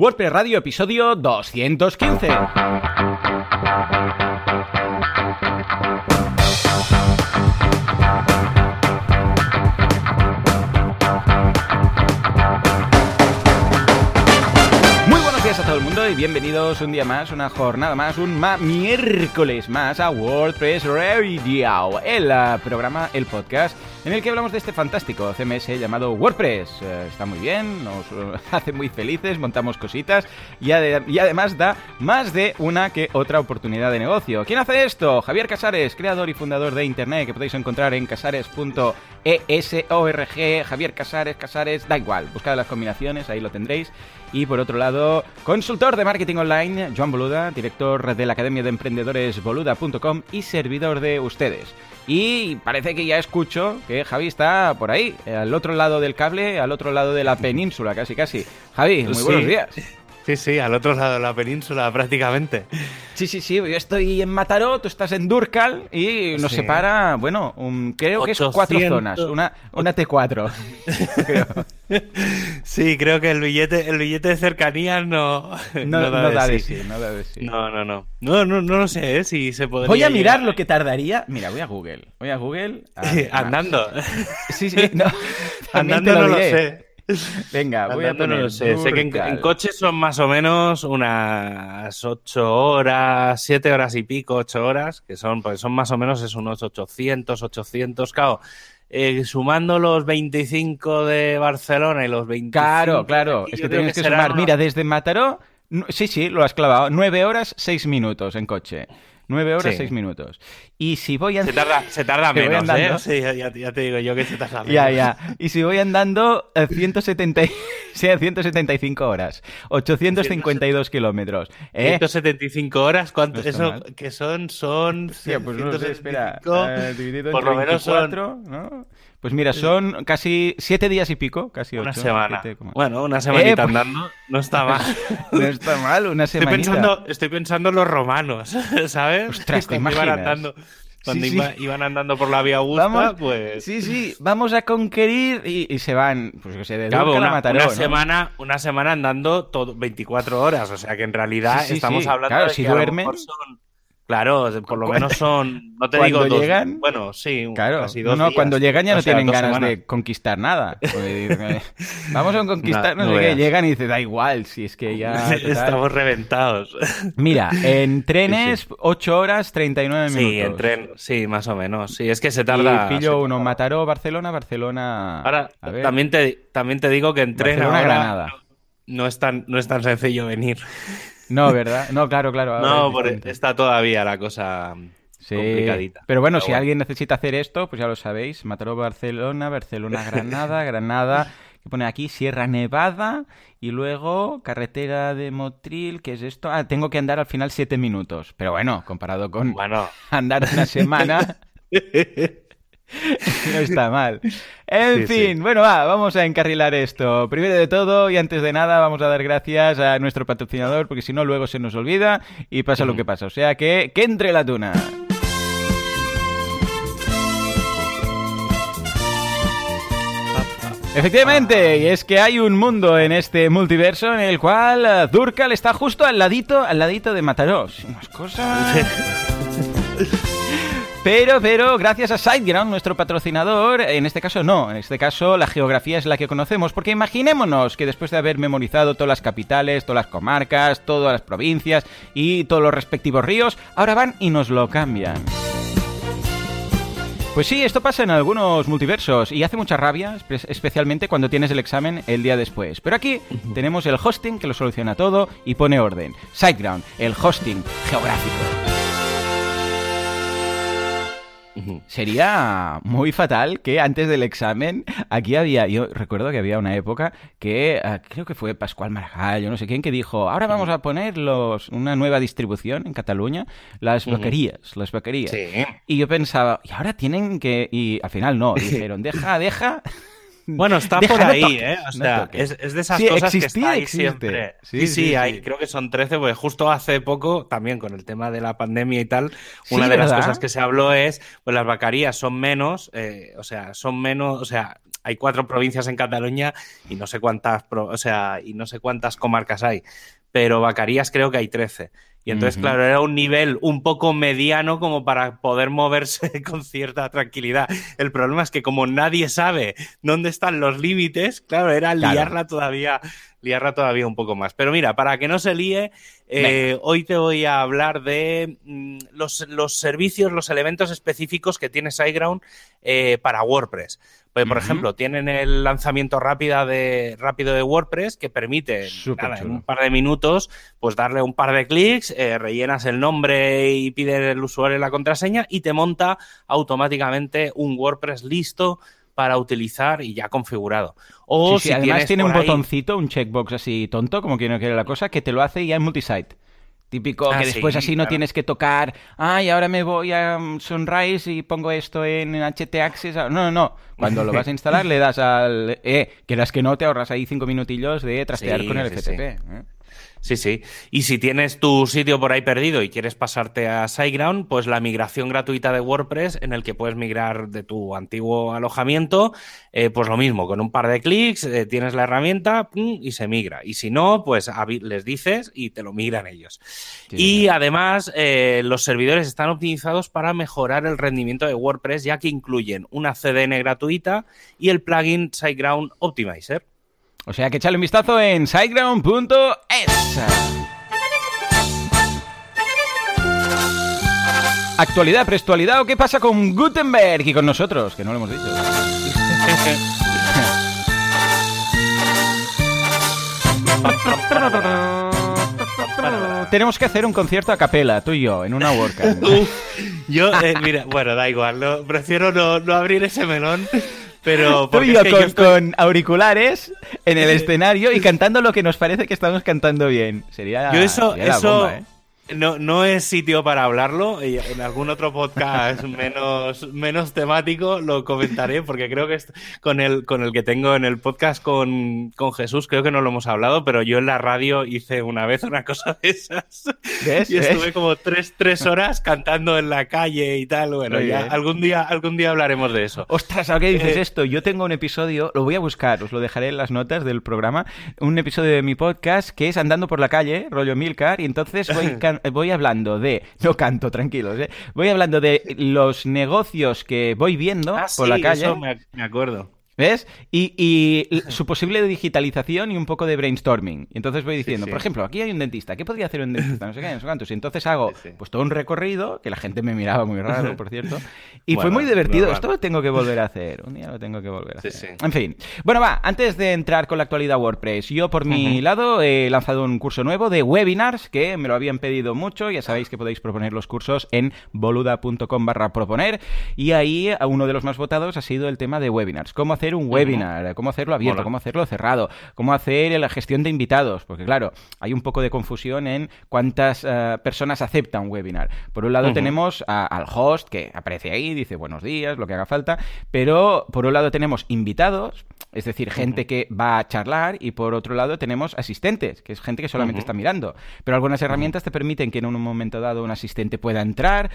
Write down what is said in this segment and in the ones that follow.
WordPress Radio, episodio 215. Y bienvenidos un día más, una jornada más, un ma miércoles más a WordPress Radio, el uh, programa, el podcast en el que hablamos de este fantástico CMS llamado WordPress. Eh, está muy bien, nos uh, hace muy felices, montamos cositas y, y, además da más de una que otra oportunidad de negocio. ¿Quién hace esto? Javier Casares, creador y fundador de Internet, que podéis encontrar en casares.esorg. Javier Casares, Casares, da igual, buscad las combinaciones, ahí lo tendréis. Y por otro lado, consultor de marketing online, Joan Boluda, director de la Academia de Emprendedores boluda.com y servidor de ustedes. Y parece que ya escucho que Javi está por ahí, al otro lado del cable, al otro lado de la península, casi casi. Javi, muy buenos días. Sí, sí, al otro lado de la península prácticamente. Sí, sí, sí, yo estoy en Mataró, tú estás en Durcal y nos Sí. separa, bueno, un- creo que es 800. cuatro zonas, una, una T4. creo. Sí, creo que el billete, el billete de cercanías no, No, no da de sí. sí, no da de sí. No, no, no. No, no, no lo sé, ¿eh? Si se podría. Voy a mirar llegar- lo que tardaría. Mira, voy a Google. Voy a Google. a ver, Andando. Sí, sí, no. Andando no lo sé. Venga, voy a no poner. lo sé. Sé que en, en coche son más o menos unas 8 horas, 7 horas y pico, 8 horas, que son, pues son más o menos es unos 800, 800, claro. eh, sumando los 25 de Barcelona y los 25 Claro, claro. aquí, Es que tienes que serán sumar. unos- Mira, desde Mataró. Sí, sí, lo has clavado. 9 horas, 6 minutos en coche. 9 horas, Sí. 6 minutos. Y si voy a. Se tarda, se tarda menos, andando. ¿eh? Sí, ya, ya- te digo yo que se tarda menos. Ya, ya. Y si voy andando eh, 170, y- sí, 175 horas. 852 kilómetros. ¿Eh? 175 horas, ¿cuánto? No eso mal. que son, son. Hostia, pues no sé, espera. 175, eh, dividido por entre lo menos son 24, ¿no? Pues mira, son casi 7 días y pico, casi 8. una semana. Bueno, una semanita Eh, pues- andando, no está mal. No está mal, una Estoy pensando, estoy pensando en los romanos, ¿sabes? Ostras, ¿te cuando iban imaginas? andando, cuando Sí, sí. iba- iban andando por la vía Augusta, Vamos, pues. sí, sí, vamos a conquerir y, y se van, pues que se de Claro, a una, Mataró, una ¿no? semana, una semana andando todo 24 horas, o sea que en realidad Sí, sí, estamos sí. hablando Claro, de si que a lo duermen- mejor son- claro, por lo menos son, no te digo cuando dos, llegan- bueno, sí, Claro, casi dos no, días. cuando llegan ya O no sea, tienen ganas semanas. de conquistar nada. Vamos a conquistar, no, No, no sé qué, llegan y dicen, da igual, si es que ya... total". Estamos reventados. Mira, en trenes, 8 horas, 39 minutos. Sí, en tren, sí, más o menos. Sí, es que se tarda. Y pillo uno. Mataró, Barcelona, Barcelona... Ahora, a ver, también te, también te digo que en tren ahora Granada. no es tan, no es tan sencillo venir. No, ¿verdad? No, claro, claro. No, por- está todavía la cosa Sí, complicadita. Pero bueno, Pero si bueno. alguien necesita hacer esto, pues ya lo sabéis. Mataró Barcelona, Barcelona Granada, Granada, que pone aquí Sierra Nevada y luego carretera de Motril, ¿qué es esto? Ah, tengo que andar al final siete minutos. Pero bueno, comparado con Bueno, andar una semana, no está mal. En Sí, fin, sí. bueno, va, vamos a encarrilar esto. Primero de todo y antes de nada, vamos a dar gracias a nuestro patrocinador, porque si no, luego se nos olvida y pasa lo que pasa. O sea que, que entre la tuna. Efectivamente, y es que hay un mundo en este multiverso en el cual Durcal está justo al ladito, al ladito de Mataró. Unas cosas... Pero, pero, gracias a SiteGround, nuestro patrocinador, en este caso no, en este caso la geografía es la que conocemos, porque imaginémonos que después de haber memorizado todas las capitales, todas las comarcas, todas las provincias y todos los respectivos ríos, ahora van y nos lo cambian. Pues sí, esto pasa en algunos multiversos y hace mucha rabia, espe- especialmente cuando tienes el examen el día después. Pero aquí tenemos el hosting que lo soluciona todo y pone orden. SiteGround, el hosting geográfico. Sería muy fatal que antes del examen, aquí había, yo recuerdo que había una época que ah, creo que fue Pascual Maragall, yo no sé quién, que dijo, ahora vamos a poner los, una nueva distribución en Cataluña, las bequerías, las bequerías. sí. Y yo pensaba, y ahora tienen que, y al final no, dijeron, deja, deja. Bueno, está Deja, por no ahí, toques, ¿eh? O sea, es, es de esas Sí, cosas que existir, está ahí existe. siempre. Sí, Sí, hay, creo que son 13, porque justo hace poco, también con el tema de la pandemia y tal, una de las cosas que se habló es, pues las vacarías son menos, eh, o sea, son menos, o sea, hay cuatro provincias en Cataluña y no sé cuántas, o sea, y no sé cuántas comarcas hay, pero Vacarías creo que hay 13. Y entonces, claro, era un nivel un poco mediano como para poder moverse con cierta tranquilidad. El problema es que como nadie sabe dónde están los límites, claro, era liarla todavía, liarla todavía un poco más. Pero mira, para que no se líe, eh, hoy te voy a hablar de mm, los, los, servicios, los elementos específicos que tiene SiteGround eh, para WordPress. Pues, por ejemplo, tienen el lanzamiento rápida de, rápido de WordPress que permite en un par de minutos pues darle un par de clics, eh, rellenas el nombre y pide el usuario la contraseña y te monta automáticamente un WordPress listo para utilizar y ya configurado. O si además tiene un botoncito, un checkbox así tonto, como quien no quiere la cosa, que te lo hace ya en multisite. Típico ah, que después así no tienes que tocar, ay, ahora me voy a Sunrise y pongo esto en HT Access. No, no, no. Cuando lo vas a instalar le das al... Eh, que las que no te ahorras ahí cinco minutillos de trastear con el FTP. ¿eh? Sí, sí. Y si tienes tu sitio por ahí perdido y quieres pasarte a SiteGround, pues la migración gratuita de WordPress en el que puedes migrar de tu antiguo alojamiento, eh, pues lo mismo, con un par de clics eh, tienes la herramienta y se migra. Y si no, pues les dices y te lo migran ellos. y además, eh, los servidores están optimizados para mejorar el rendimiento de WordPress, ya que incluyen una CDN gratuita y el plugin SiteGround Optimizer. O sea que echale un vistazo en siteground.es. Actualidad, prestualidad o qué pasa con Gutenberg y con nosotros, que no lo hemos dicho. Tenemos que hacer un concierto a capela, tú y yo, en una WordCamp. yo, eh, mira, bueno, da igual, prefiero no abrir ese melón. Pero Tú y yo con, auriculares en el escenario y cantando lo que nos parece que estamos cantando bien. Sería, yo eso, eso, ¿eh? No, no es sitio para hablarlo. En algún otro podcast menos, menos temático lo comentaré, porque creo que con el, con el que tengo en el podcast con, con, Jesús, creo que no lo hemos hablado, pero yo en la radio hice una vez una cosa de esas. Y estuve como tres, tres horas cantando en la calle y tal. Bueno, ya algún día, algún día hablaremos de eso. Ostras, ¿a qué dices eh, esto? Yo tengo un episodio, lo voy a buscar, os lo dejaré en las notas del programa, un episodio de mi podcast que es Andando por la calle, rollo Milcar, y entonces voy voy hablando de, no canto, tranquilos, ¿eh? voy hablando de los negocios que voy viendo ah, por la calle. Eso me acuerdo. ¿Ves? Y, su posible digitalización y un poco de brainstorming. Y entonces voy diciendo, por ejemplo, aquí hay un dentista, ¿qué podría hacer un dentista? No sé qué, no sé cuántos. Y entonces hago pues todo un recorrido, que la gente me miraba muy raro, por cierto. Y fue muy divertido. Esto lo tengo que volver a hacer. Un día lo tengo que volver a hacer. En fin. Bueno, va, antes de entrar con la actualidad WordPress, yo por mi lado he lanzado un curso nuevo de webinars que me lo habían pedido mucho. Ya sabéis que podéis proponer los cursos en boluda.com barra proponer. Y ahí uno de los más votados ha sido el tema de webinars. ¿Cómo hacer un webinar, cómo hacerlo abierto, cómo hacerlo cerrado, cómo hacer la gestión de invitados, porque claro, hay un poco de confusión en cuántas eh, personas aceptan un webinar. Por un lado tenemos al host que aparece ahí, dice buenos días, lo que haga falta, pero por un lado tenemos invitados, es decir, gente que va a charlar y por otro lado tenemos asistentes, que es gente que solamente está mirando. Pero algunas herramientas te permiten que en un momento dado un asistente pueda entrar,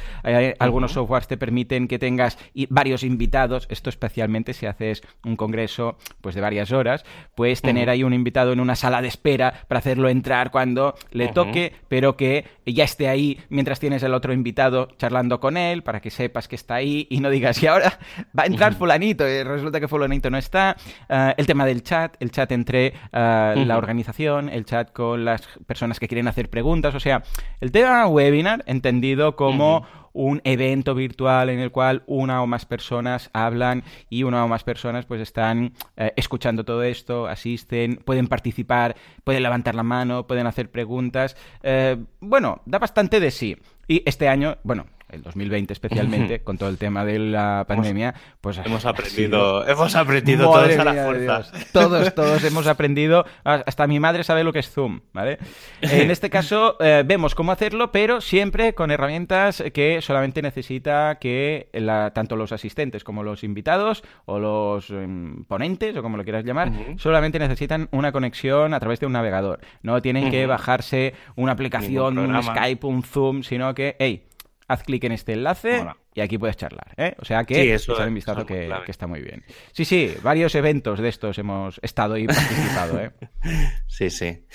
algunos softwares te permiten que tengas varios invitados, esto especialmente si haces un congreso pues de varias horas, puedes tener ahí un invitado en una sala de espera para hacerlo entrar cuando le toque, pero que ya esté ahí mientras tienes el otro invitado charlando con él, para que sepas que está ahí y no digas, y ahora va a entrar fulanito, y resulta que fulanito no está. Ah, el tema del chat, el chat entre ah, la organización, el chat con las personas que quieren hacer preguntas, o sea, el tema webinar entendido como un evento virtual en el cual una o más personas hablan y una o más personas pues están eh, escuchando todo esto, asisten, pueden participar, pueden levantar la mano, pueden hacer preguntas. Eh, bueno, da bastante de sí. Y este año, bueno, el 2020 especialmente, con todo el tema de la pandemia, pues hemos aprendido, hemos aprendido todos a la fuerza. Todos, todos hemos aprendido, hasta mi madre sabe lo que es Zoom, ¿vale? En este caso eh, vemos cómo hacerlo, pero siempre con herramientas que solamente necesita que tanto los asistentes como los invitados o los em, ponentes o como lo quieras llamar, solamente necesitan una conexión a través de un navegador. No tienen que bajarse una aplicación, un Skype, un Zoom, sino que, hey, haz clic en este enlace y aquí puedes charlar. ¿eh? O sea que eso un vistazo que, está muy bien. Sí, sí, varios eventos de estos hemos estado y participado. ¿eh? Sí, sí.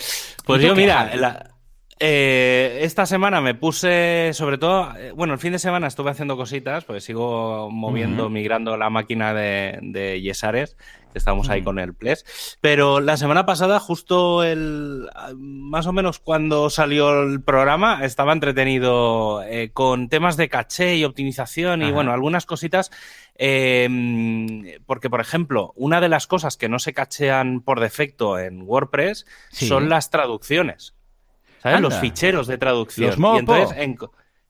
Pues yo, mira, eh, esta semana me puse, sobre todo, eh, bueno, el fin de semana estuve haciendo cositas, pues sigo moviendo, migrando la máquina de, de Yesares, estamos ahí con el Ples. Pero la semana pasada, justo el, más o menos cuando salió el programa, estaba entretenido eh, con temas de caché y optimización y bueno, algunas cositas. Em, porque, por ejemplo, una de las cosas que no se cachean por defecto en WordPress son las traducciones. ¿Sabes? Los ficheros de traducción. Los mo, y entonces, en,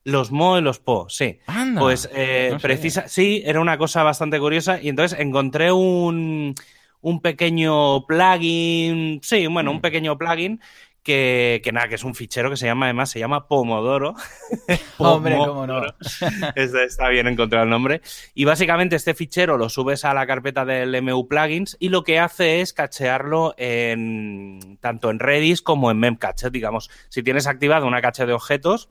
los mo y los po, sí. Pues eh, precisa, sí, era una cosa bastante curiosa y entonces encontré un, un pequeño plugin, sí, bueno, un mm. pequeño plugin que, que, nada, que es un fichero que se llama, además, se llama Pomodoro. Hombre, cómo no. está, está, bien encontrado el nombre. Y básicamente este fichero lo subes a la carpeta del MU Plugins y lo que hace es cachearlo en tanto en Redis como en Memcache. Digamos, si tienes activado una cache de objetos,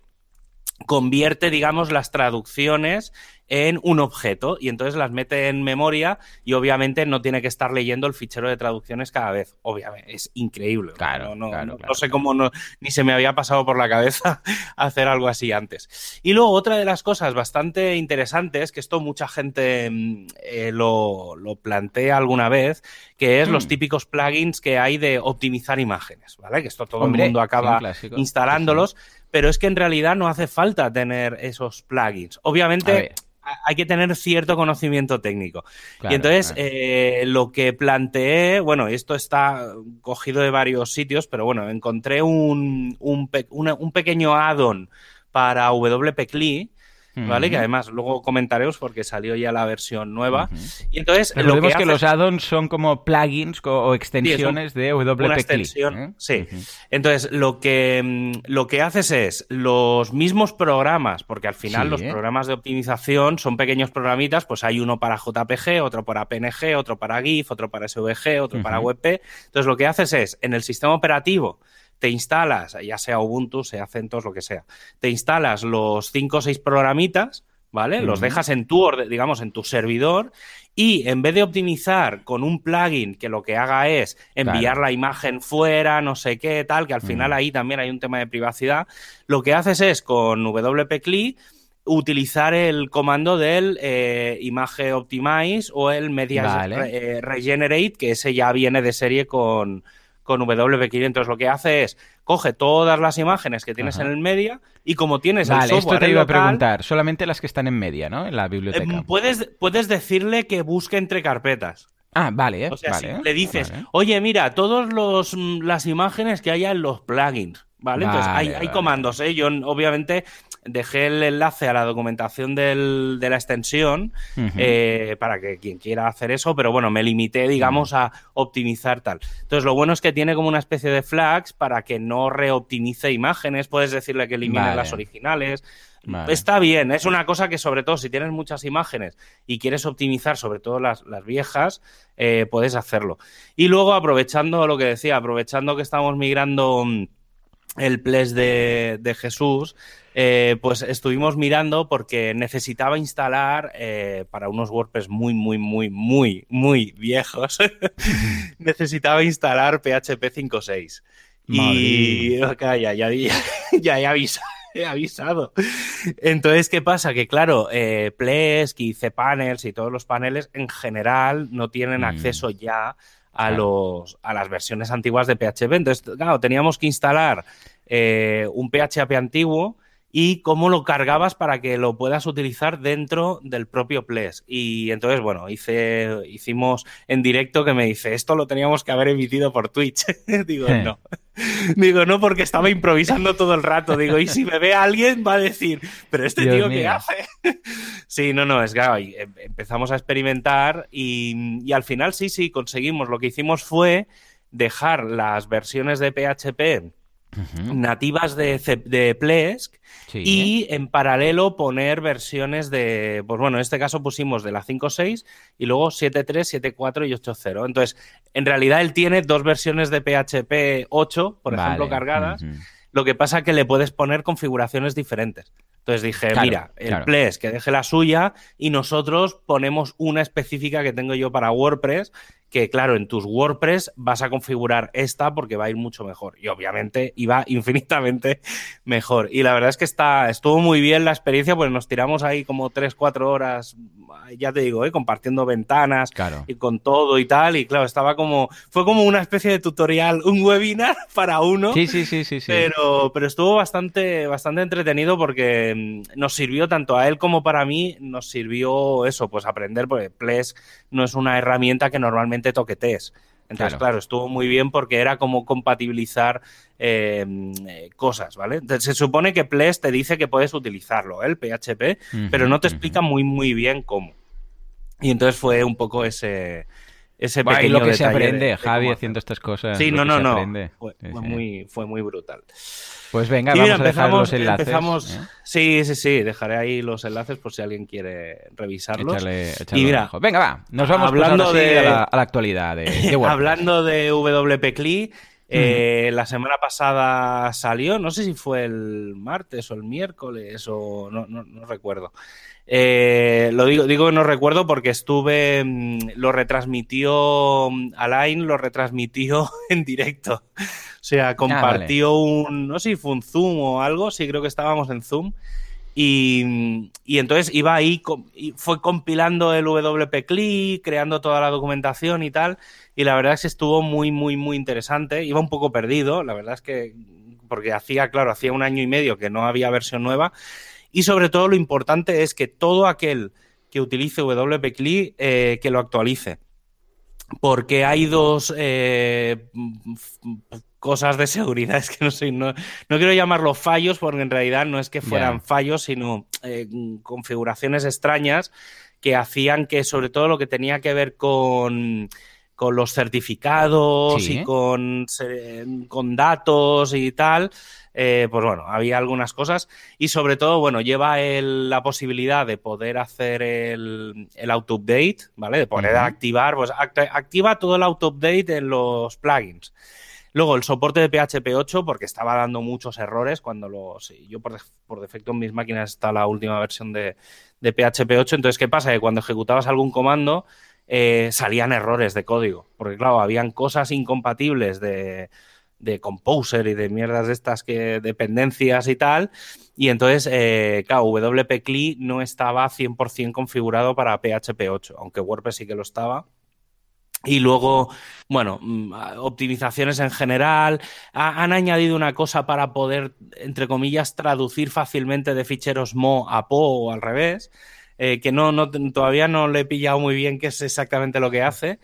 convierte, digamos, las traducciones en un objeto y entonces las mete en memoria y obviamente no tiene que estar leyendo el fichero de traducciones cada vez. Obviamente, es increíble. Claro, no, no, no sé cómo no, ni se me había pasado por la cabeza hacer algo así antes. Y luego otra de las cosas bastante interesantes, que esto mucha gente mm, eh, lo, lo, plantea alguna vez, que es los mm. típicos plugins que hay de optimizar imágenes, ¿vale? Que esto todo el mundo acaba instalándolos. Pero es que en realidad no hace falta tener esos plugins. Obviamente hay que tener cierto conocimiento técnico. y entonces, eh, lo que planteé, bueno, esto está cogido de varios sitios, pero bueno, encontré un, un, un pequeño add-on para ¿vale? Que además luego comentaremos porque salió ya la versión nueva. Y entonces lo que, que los add-ons son como plugins o extensiones de WP una extensión, ¿eh? Sí. Entonces lo que mm, lo que haces es los mismos programas, porque al final los programas de optimización son pequeños programitas, pues hay uno para JPG, otro para PNG, otro para GIF, otro para SVG, otro para WebP. Entonces lo que haces es en el sistema operativo te instalas, ya sea Ubuntu, sea CentOS, lo que sea, te instalas los cinco o seis programitas, ¿vale? Los dejas en tu, digamos, en tu servidor y en vez de optimizar con un plugin que lo que haga es enviar la imagen fuera, no sé qué, tal, que al final ahí también hay un tema de privacidad, lo que haces es con WP utilizar el comando del eh, Image Optimize o el Media eh, Regenerate, que ese ya viene de serie con, con WP500 lo que hace es coge todas las imágenes que tienes en el media y como tienes el software esto te iba a preguntar, solamente las que están en media, ¿no? En la biblioteca. Em, puedes, puedes decirle que busque entre carpetas. Ah, vale, ¿eh? O sea, si le dices, oye, mira, todas mm, las imágenes que haya en los plugins, ¿vale? Entonces hay, comandos, ¿eh? Yo obviamente dejé el enlace a la documentación del, de la extensión eh, para que quien quiera hacer eso, pero bueno, me limité, digamos, a optimizar tal. Entonces, lo bueno es que tiene como una especie de flags para que no reoptimice imágenes, puedes decirle que elimine las originales. Está bien, es una cosa que sobre todo si tienes muchas imágenes y quieres optimizar sobre todo las, viejas, eh, puedes hacerlo. Y luego aprovechando lo que decía, aprovechando que estamos migrando mm, el ples de, de Jesús, eh, pues estuvimos mirando porque necesitaba instalar eh, para unos WordPress muy, muy, muy, muy, muy viejos, necesitaba instalar PHP 5.6. Y ya, ya, ya, ya, he avisado. He avisado. Entonces, ¿qué pasa? Que claro, eh, Plesk y cPanels y todos los paneles en general no tienen mm. acceso ya a, los, a las versiones antiguas de PHP. Entonces, claro, teníamos que instalar eh, un PHP antiguo y cómo lo cargabas para que lo puedas utilizar dentro del propio Ples. Y entonces, bueno, hice, hicimos en directo que me dice, esto lo teníamos que haber emitido por Twitch. Digo, no. Digo, no, porque estaba improvisando todo el rato. Digo, y si me ve alguien va a decir, pero este tío, ¿qué hace? sí, no, no, es que em, empezamos a experimentar y, y al final sí, sí, conseguimos. Lo que hicimos fue dejar las versiones de PHP nativas de, de Plesk y en paralelo poner versiones de, pues bueno, en este caso pusimos de la 5.6 y luego 7.3, 7.4 y 8.0. Entonces, en realidad él tiene dos versiones de PHP 8, por ejemplo, cargadas. Lo que pasa es que le puedes poner configuraciones diferentes. Entonces dije, Claro, mira, el claro. Ples que deje la suya y nosotros ponemos una específica que tengo yo para WordPress, que claro, en tus WordPress vas a configurar esta porque va a ir mucho mejor. Y obviamente iba infinitamente mejor. Y la verdad es que está, estuvo muy bien la experiencia, pues nos tiramos ahí como 3-4 horas, ya te digo, ¿eh? compartiendo ventanas Claro. y con todo y tal. Y claro, estaba como, fue como una especie de tutorial, un webinar para uno. Sí, sí, sí, sí, sí. Pero, pero estuvo bastante, bastante entretenido porque mm, nos sirvió tanto a él como para mí, nos sirvió eso, pues aprender, porque Ples no es una herramienta que normalmente toquetees. Entonces, Claro. claro. estuvo muy bien porque era como compatibilizar eh, eh, cosas, ¿vale? Entonces, se supone que Ples te dice que puedes utilizarlo, ¿eh? el PHP, pero no te explica muy, muy bien cómo. Y entonces fue un poco ese, ese y pequeño lo que se detalle aprende, de Javi, haciendo estas cosas. Sí, no, no, no. Fue, muy, fue muy brutal. Pues venga, vamos a dejar los enlaces. empezamos- ¿eh? Sí, sí, sí, dejaré ahí los enlaces por si alguien quiere revisarlos. Échale, échale Y mira. Venga, va. Nos vamos pues, hablando de- a, la, a la actualidad de. Hablando de WP CLI, eh, la semana pasada salió, no sé si fue el martes o el miércoles o no, no- no recuerdo. Eh, lo digo, digo que no recuerdo porque estuve, mm, lo retransmitió mm, Alain, lo retransmitió en directo. O sea, compartió un, no sé si fue un Zoom o algo, sí creo que estábamos en Zoom. Y, y entonces iba ahí, fue compilando el WP CLI, creando toda la documentación y tal. Y la verdad es que estuvo muy, muy, muy interesante. Iba un poco perdido, la verdad es que, porque hacía, claro, hacía un año y medio que no había versión nueva. Y sobre todo lo importante es que todo aquel que utilice WP CLI, eh, que lo actualice. Porque hay dos eh, cosas de seguridad, es que no sé, no, no quiero llamarlo fallos, porque en realidad no es que fueran fallos, sino eh, configuraciones extrañas que hacían que, sobre todo, lo que tenía que ver con, con los certificados Sí. y con, con datos y tal, eh, pues bueno, había algunas cosas y sobre todo, bueno, lleva el- la posibilidad de poder hacer el, el auto-update, ¿vale? De poder activar, pues act- activa todo el auto-update en los plugins. Luego el soporte de PHP 8, porque estaba dando muchos errores cuando los. Yo por, por defecto en mis máquinas está la última versión de, de PHP 8. Entonces, ¿qué pasa? Que cuando ejecutabas algún comando eh, salían errores de código. Porque, claro, habían cosas incompatibles de, de Composer y de mierdas de estas que dependencias y tal. Y entonces, eh, claro, WP CLI no estaba 100% configurado para PHP 8, aunque WordPress sí que lo estaba. Y luego, bueno, mm, optimizaciones en general. Ha- han añadido una cosa para poder, entre comillas, traducir fácilmente de ficheros Mo a Po o al revés, eh, que no, no, todavía no le he pillado muy bien qué es exactamente lo que hace.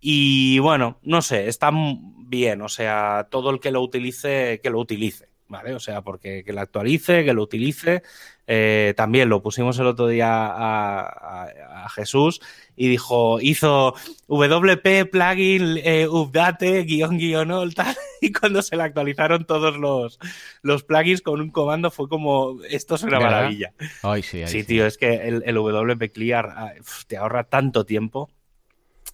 Y bueno, no sé, está bien, o sea, todo el que lo utilice, que lo utilice, ¿vale? O sea, porque que lo actualice, que lo utilice. Eh, también lo pusimos el otro día a, a- a Jesús y dijo, hizo WP plugin eh, update guion guion all, tal, y cuando se le actualizaron todos los, los plugins con un comando fue como, esto es una ¿Verdad? maravilla. Ay, sí, ay, Sí, sí. tío, es que el, el WP Clear ah, uf, te ahorra tanto tiempo.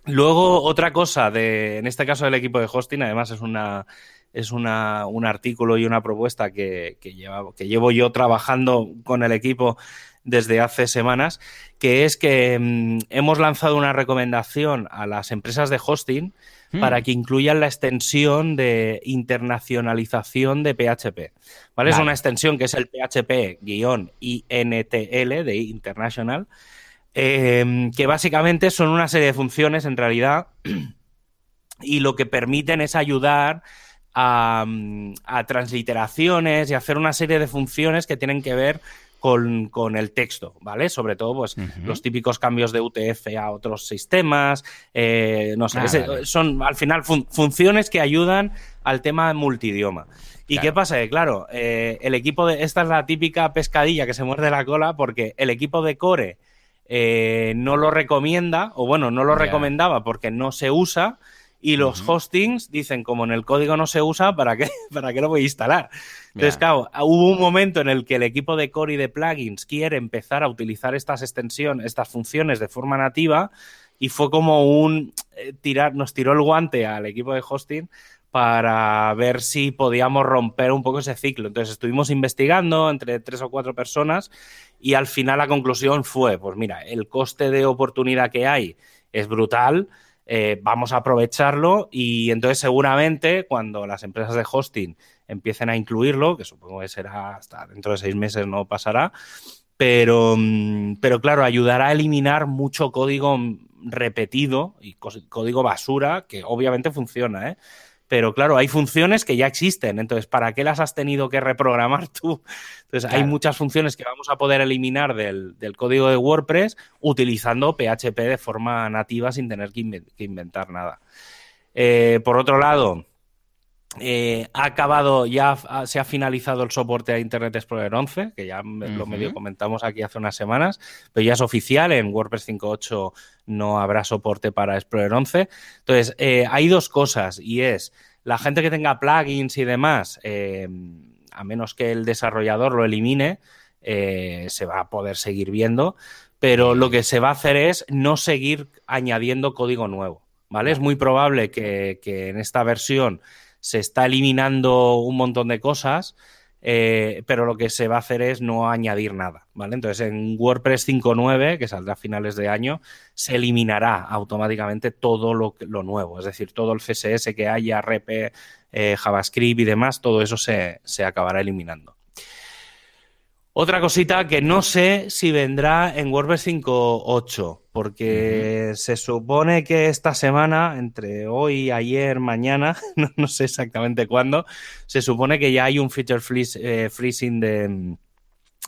Luego, otra cosa, de, en este caso del equipo de hosting, además es una es una, un artículo y una propuesta que, que, lleva- que llevo yo trabajando con el equipo desde hace semanas, que es que mm, hemos lanzado una recomendación a las empresas de hosting Hmm. para que incluyan la extensión de internacionalización de PHP. ¿vale? Es una extensión que es el PHP-INTL de International, eh, que básicamente son una serie de funciones en realidad y lo que permiten es ayudar a, a transliteraciones y hacer una serie de funciones que tienen que ver con, con el texto, ¿vale? Sobre todo, pues, los típicos cambios de UTF a otros sistemas, eh, no sé, Ah, ese- vale. son al final fun- funciones que ayudan al tema multidioma. ¿Y Claro. qué pasa? Que, claro, eh, el equipo de. Esta es la típica pescadilla que se muerde la cola porque el equipo de Core eh, no lo recomienda, o bueno, no lo recomendaba porque no se usa. Y los hostings dicen, como en el código no se usa, ¿para qué, ¿para qué lo voy a instalar? Entonces, claro, hubo un momento en el que el equipo de core y de plugins quiere empezar a utilizar estas extensiones, estas funciones de forma nativa, y fue como un eh, tirar, nos tiró el guante al equipo de hosting para ver si podíamos romper un poco ese ciclo. Entonces estuvimos investigando entre tres o cuatro personas y al final la conclusión fue, pues mira, el coste de oportunidad que hay es brutal, eh, vamos a aprovecharlo y entonces seguramente cuando las empresas de hosting empiecen a incluirlo, que supongo que será hasta dentro de seis meses no pasará, pero, mm, pero claro, ayudará a eliminar mucho código repetido y código basura que obviamente funciona, ¿eh? Pero claro, hay funciones que ya existen, entonces, ¿para qué las has tenido que reprogramar tú? Entonces, hay muchas funciones que vamos a poder eliminar del, código de WordPress utilizando PHP de forma nativa sin tener que, inventar nada. Eh, por otro lado, eh, ha acabado, ya se ha finalizado el soporte a Internet Explorer 11, que ya lo medio comentamos aquí hace unas semanas, pero ya es oficial, en WordPress 5.8 no habrá soporte para Explorer 11. Entonces, eh, hay dos cosas, y es la gente que tenga plugins y demás, eh, a menos que el desarrollador lo elimine, se va a poder seguir viendo, pero lo que se va a hacer es no seguir añadiendo código nuevo, ¿vale? Es muy probable que en esta versión se está eliminando un montón de cosas, eh, pero lo que se va a hacer es no añadir nada, ¿vale? Entonces en WordPress 5.9, que saldrá a finales de año, se eliminará automáticamente todo lo, nuevo, es decir, todo el CSS que haya, RP, eh, JavaScript y demás, todo eso se, se acabará eliminando. Otra cosita que no sé si vendrá en WordPress 5.8, porque se supone que esta semana, entre hoy, ayer, mañana, no, sé exactamente cuándo, se supone que ya hay un feature eh, freezing de,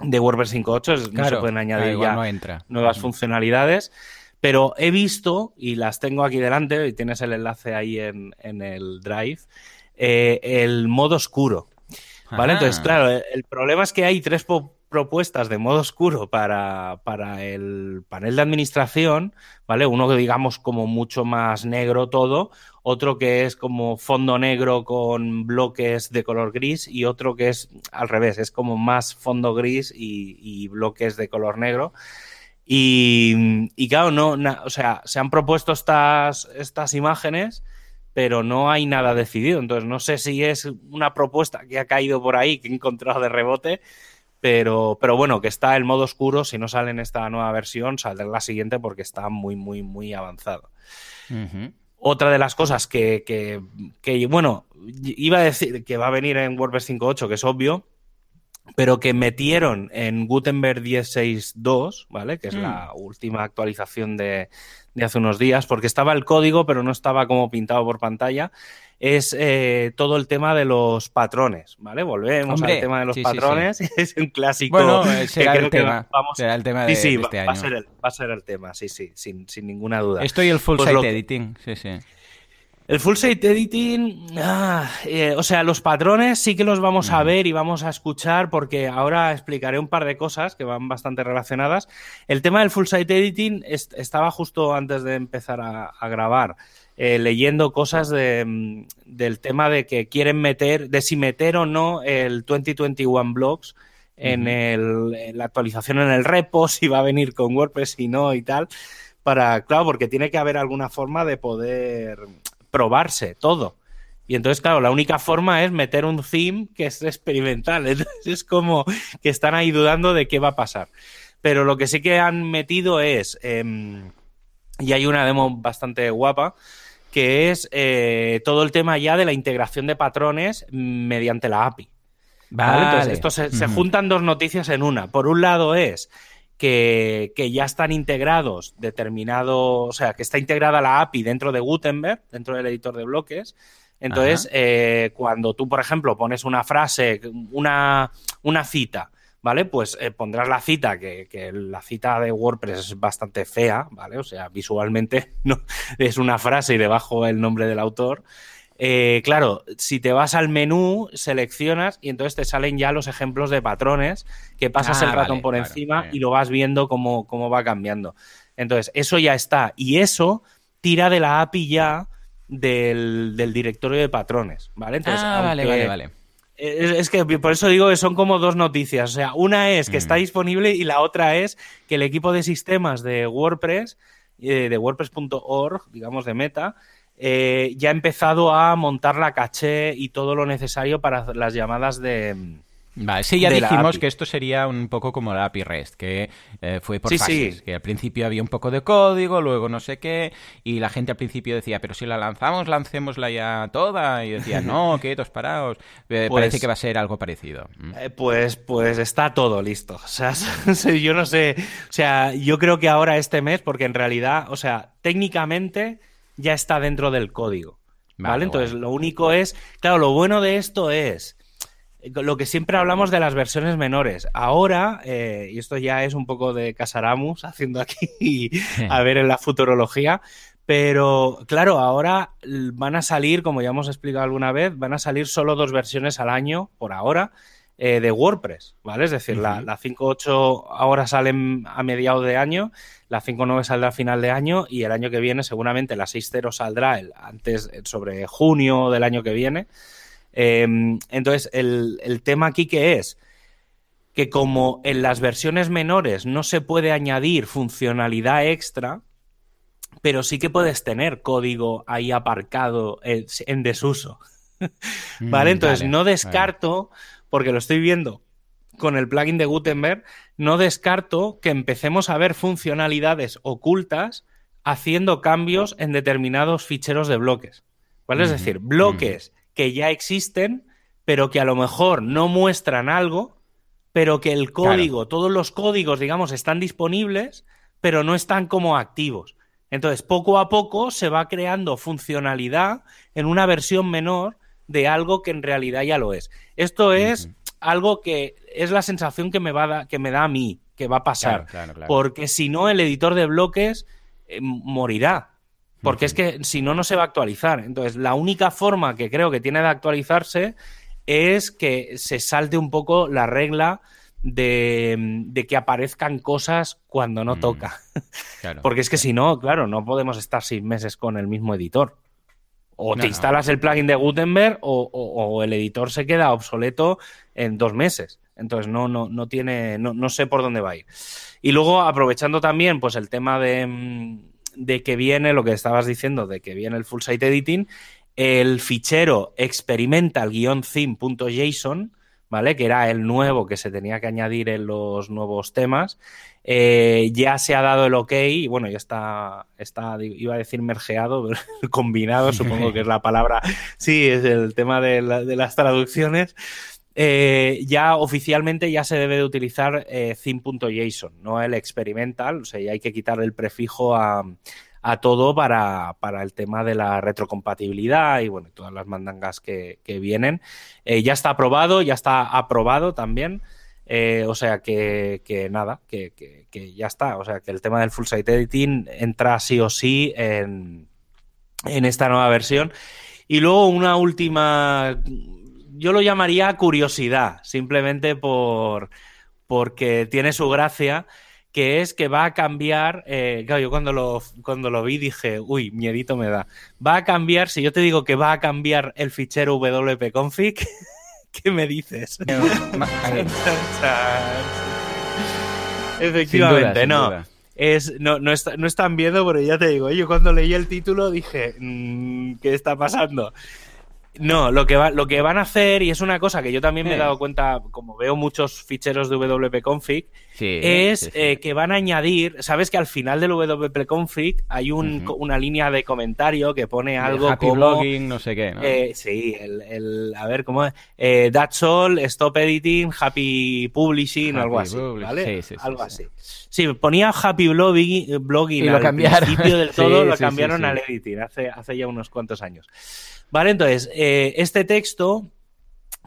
de WordPress 5.8, no se pueden añadir ya nuevas funcionalidades. Pero he visto, y las tengo aquí delante, y tienes el enlace ahí en, el Drive, eh, el modo oscuro. ¿Vale? Entonces, claro, el problema es que hay tres, propuestas de modo oscuro para, para, el panel de administración, ¿vale? Uno que digamos como mucho más negro todo, otro que es como fondo negro con bloques de color gris y otro que es al revés, es como más fondo gris y, bloques de color negro. Y, y claro, no, o sea, se han propuesto estas, estas imágenes pero no hay nada decidido. Entonces, no sé si es una propuesta que ha caído por ahí, que he encontrado de rebote, pero, pero bueno, que está el modo oscuro, si no sale en esta nueva versión, saldrá en la siguiente porque está muy, muy, muy avanzado. Otra de las cosas que, que, bueno, iba a decir que va a venir en WordPress 5.8, que es obvio, pero que metieron en Gutenberg 10.6.2, ¿vale? Que es la mm. última actualización de, de, hace unos días, porque estaba el código, pero no estaba como pintado por pantalla es eh, todo el tema de los patrones, ¿vale? Volvemos al tema de los patrones, es un clásico. Bueno, eh, será, el tema, será el tema de, sí, este va, año. Va a, ser el, va a ser el tema, sí, sí, sin, sin ninguna duda. Esto y el full pues site editing, sí, sí. El full site editing, ah, eh, o sea, los patrones sí que los vamos a ver y vamos a escuchar porque ahora explicaré un par de cosas que van bastante relacionadas. El tema del full site editing estaba justo antes de empezar a grabar. Eh, leyendo cosas de, mm, del tema de que quieren meter, de si meter o no el 2021 Blocks en, el, la actualización en el repo, si va a venir con WordPress, y no y tal. Para, claro, porque tiene que haber alguna forma de poder probarse todo. Y entonces, claro, la única forma es meter un theme que es experimental. Entonces es como que están ahí dudando de qué va a pasar. Pero lo que sí que han metido es, em, y hay una demo bastante guapa, que es eh, todo el tema ya de la integración de patrones mediante la API. Vale. Entonces, esto se, juntan dos noticias en una. Por un lado es que, ya están integrados determinado, o sea, que está integrada la API dentro de Gutenberg, dentro del editor de bloques. Entonces, eh, cuando tú, por ejemplo, pones una frase, una, una cita, ¿vale? Pues eh, pondrás la cita, que, la cita de WordPress es bastante fea, ¿vale? O sea, visualmente no, es una frase y debajo el nombre del autor. Eh, claro, si te vas al menú, seleccionas y entonces te salen ya los ejemplos de patrones que pasas el ah, ratón por encima y lo vas viendo cómo, cómo va cambiando. Entonces, eso ya está. Y eso tira de la API ya del, directorio de patrones, ¿vale? Entonces, ah, vale, vale, vale es, que por eso digo que son como dos noticias. O sea, una es que está mm. disponible y la otra es que el equipo de sistemas de WordPress, eh, de WordPress.org, digamos de Meta, eh, ya ha empezado a montar la caché y todo lo necesario para las llamadas de, Vale, sí, ya dijimos que esto sería un poco como la API REST, que eh, fue por fases, que al principio había un poco de código, luego no sé qué, y la gente al principio decía, pero si la lanzamos, lancémosla ya toda, y decía, no, quietos, parados, eh, pues parece que va a ser algo parecido. Mm. Eh, pues, pues está todo listo, o sea, yo no sé, o sea, yo creo que ahora este mes, porque en realidad, o sea, técnicamente ya está dentro del código, ¿vale? Entonces, lo único es, claro, lo bueno de esto es lo que siempre hablamos de las versiones menores. Ahora, eh, y esto ya es un poco de Casaramus haciendo aquí a ver en la futurología, pero claro, ahora van a salir, como ya hemos explicado alguna vez, van a salir solo dos versiones al año, por ahora, eh, de WordPress, ¿vale? Es decir, la, la 5.8 ahora sale a mediados de año, la 5.9 saldrá a final de año y el año que viene seguramente la 6.0 saldrá el, antes, sobre junio del año que viene. Em, entonces, el, tema aquí que es que como en las versiones menores no se puede añadir funcionalidad extra, pero sí que puedes tener código ahí aparcado en desuso. Mm, ¿Vale? Entonces, no descarto, porque lo estoy viendo con el plugin de Gutenberg, no descarto que empecemos a ver funcionalidades ocultas haciendo cambios en determinados ficheros de bloques. ¿Vale? Es decir, bloques que ya existen, pero que a lo mejor no muestran algo, pero que el código, todos los códigos, digamos, están disponibles, pero no están como activos. Entonces, poco a poco se va creando funcionalidad en una versión menor de algo que en realidad ya lo es. Esto es algo que es la sensación que me, va que me da a mí, que va a pasar. porque si no, el editor de bloques eh, morirá. Porque es que si no, no se va a actualizar. Entonces, la única forma que creo que tiene de actualizarse es que se salte un poco la regla de, que aparezcan cosas cuando no mm. toca. Porque es que si no, claro, no podemos estar seis meses con el mismo editor. O te instalas el plugin de Gutenberg o, el editor se queda obsoleto en dos meses. Entonces no, no, no tiene, no, no sé por dónde va a ir. Y luego, aprovechando también, pues el tema de mm, de que viene lo que estabas diciendo, de que viene el full site editing, el fichero experimental-theme.json, ¿vale? Que era el nuevo que se tenía que añadir en los nuevos temas. Eh, ya se ha dado el ok y bueno, ya está, está, iba a decir mergeado, combinado, supongo que es la palabra. Sí, es el tema de, las traducciones. Eh, ya oficialmente ya se debe de utilizar eh, no el experimental, o sea, ya hay que quitar el prefijo a, todo para, el tema de la retrocompatibilidad y bueno, todas las mandangas que, vienen. Eh, ya está aprobado, ya está aprobado también. o sea que, nada, que, que, ya está. O sea que el tema del full site editing entra sí o sí en, en esta nueva versión. Y luego una última yo lo llamaría curiosidad, simplemente por porque tiene su gracia, que es que va a cambiar, eh, claro, yo cuando lo, cuando lo vi dije, uy, miedito me da, va a cambiar, si yo te digo que va a cambiar el fichero wp-config, ¿qué me dices? Efectivamente, no. Es, no, no, no, están viendo, pero ya te digo, yo cuando leí el título dije, mm, ¿qué está pasando? No, lo que, va, lo que van a hacer, y es una cosa que yo también me he dado cuenta, como veo muchos ficheros de wp-config, es eh, que van a añadir, sabes que al final del wp-config hay un, una línea de comentario que pone algo happy como... blogging, no sé qué, ¿no? Eh, sí, el, a ver, ¿cómo es? Eh, that's all, stop editing, happy publishing, algo así, ¿vale? Sí, sí, algo así. Sí, ponía happy blogging, blogging al principio del todo, lo cambiaron al editing hace, hace ya unos cuantos años. Vale, entonces, eh, este texto,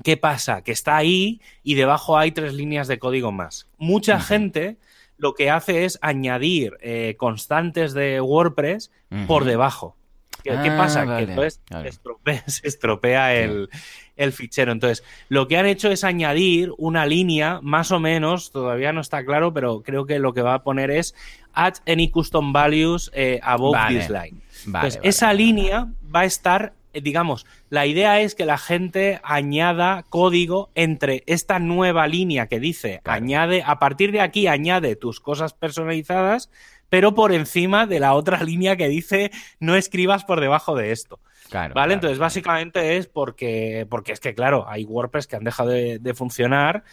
¿qué pasa? Que está ahí y debajo hay tres líneas de código más. Mucha gente lo que hace es añadir eh, constantes de WordPress por debajo. ¿Qué, ah, pasa? que entonces se estropea, el, el, fichero. Entonces, lo que han hecho es añadir una línea, más o menos, todavía no está claro, pero creo que lo que va a poner es add any custom values eh, above this line. entonces, esa línea va a estar digamos, la idea es que la gente añada código entre esta nueva línea que dice, añade, a partir de aquí añade tus cosas personalizadas, pero por encima de la otra línea que dice no escribas por debajo de esto. Claro, ¿Vale? claro, Entonces, básicamente es porque, porque es que, claro, hay WordPress que han dejado de, de funcionar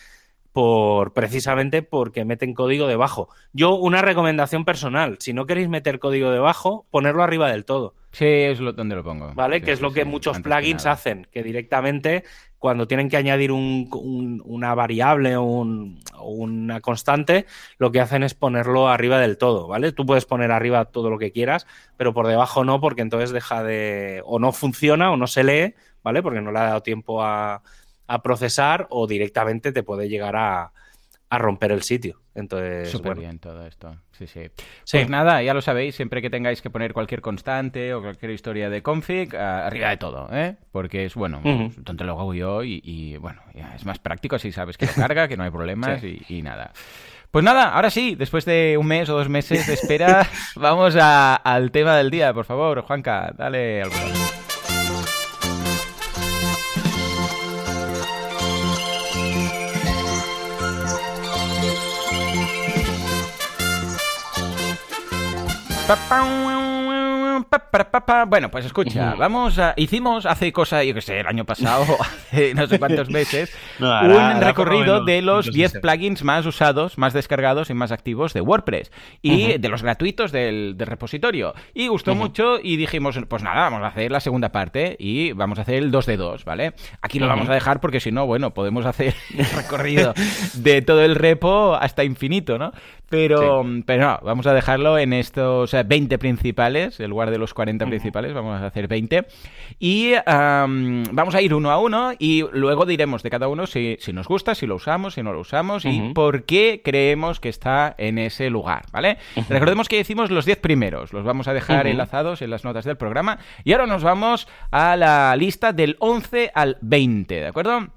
por precisamente porque meten código debajo. Yo, una recomendación personal, si no queréis meter código debajo, ponerlo arriba del todo. Sí, es lo, donde lo pongo. ¿Vale? Sí, que es sí, lo que sí, muchos que plugins hacen, que directamente cuando tienen que añadir un- un- una variable o, un- o una constante, lo que hacen es ponerlo arriba del todo, ¿vale? Tú puedes poner arriba todo lo que quieras, pero por debajo no, porque entonces deja de... o no funciona o no se lee, ¿vale? Porque no le ha dado tiempo a, a procesar o directamente te puede llegar a, a romper el sitio. Entonces, Súper bueno, bien todo esto. Sí, sí. Sí. Pues nada, ya lo sabéis, siempre que tengáis que poner cualquier constante o cualquier historia de config, arriba de todo, ¿eh? Porque es, bueno, Ujú. pues, tonto lo hago yo y, y, bueno, ya es más práctico si sabes que lo carga, que no hay problemas Sí. y, y nada. Pues nada, ahora sí, después de un mes o dos meses de espera, vamos a- al tema del día, por favor, Juanca, dale al botón. Bueno, pues escucha, vamos a... Hicimos hace cosa, yo que sé, el año pasado, hace no sé cuántos meses, No, un recorrido menos de los cinco o 10 seis. plugins más usados, más descargados y más activos de WordPress. Y de los gratuitos del, del repositorio. Y gustó mucho y dijimos, pues nada, vamos a hacer la segunda parte y vamos a hacer el 2 de 2, ¿vale? Aquí lo vamos a dejar porque si no, bueno, podemos hacer el recorrido de todo el repo hasta infinito, ¿no? Pero, pero no, vamos a dejarlo en estos eh, 20 principales, en lugar de los 40 Ujú. principales, vamos a hacer 20. Y am, vamos a ir uno a uno y luego diremos de cada uno si, si nos gusta, si lo usamos, si no lo usamos y por qué creemos que está en ese lugar, ¿vale? Recordemos que decimos los 10 primeros, los vamos a dejar enlazados en las notas del programa. Y ahora nos vamos a la lista del 11 al 20, ¿de acuerdo?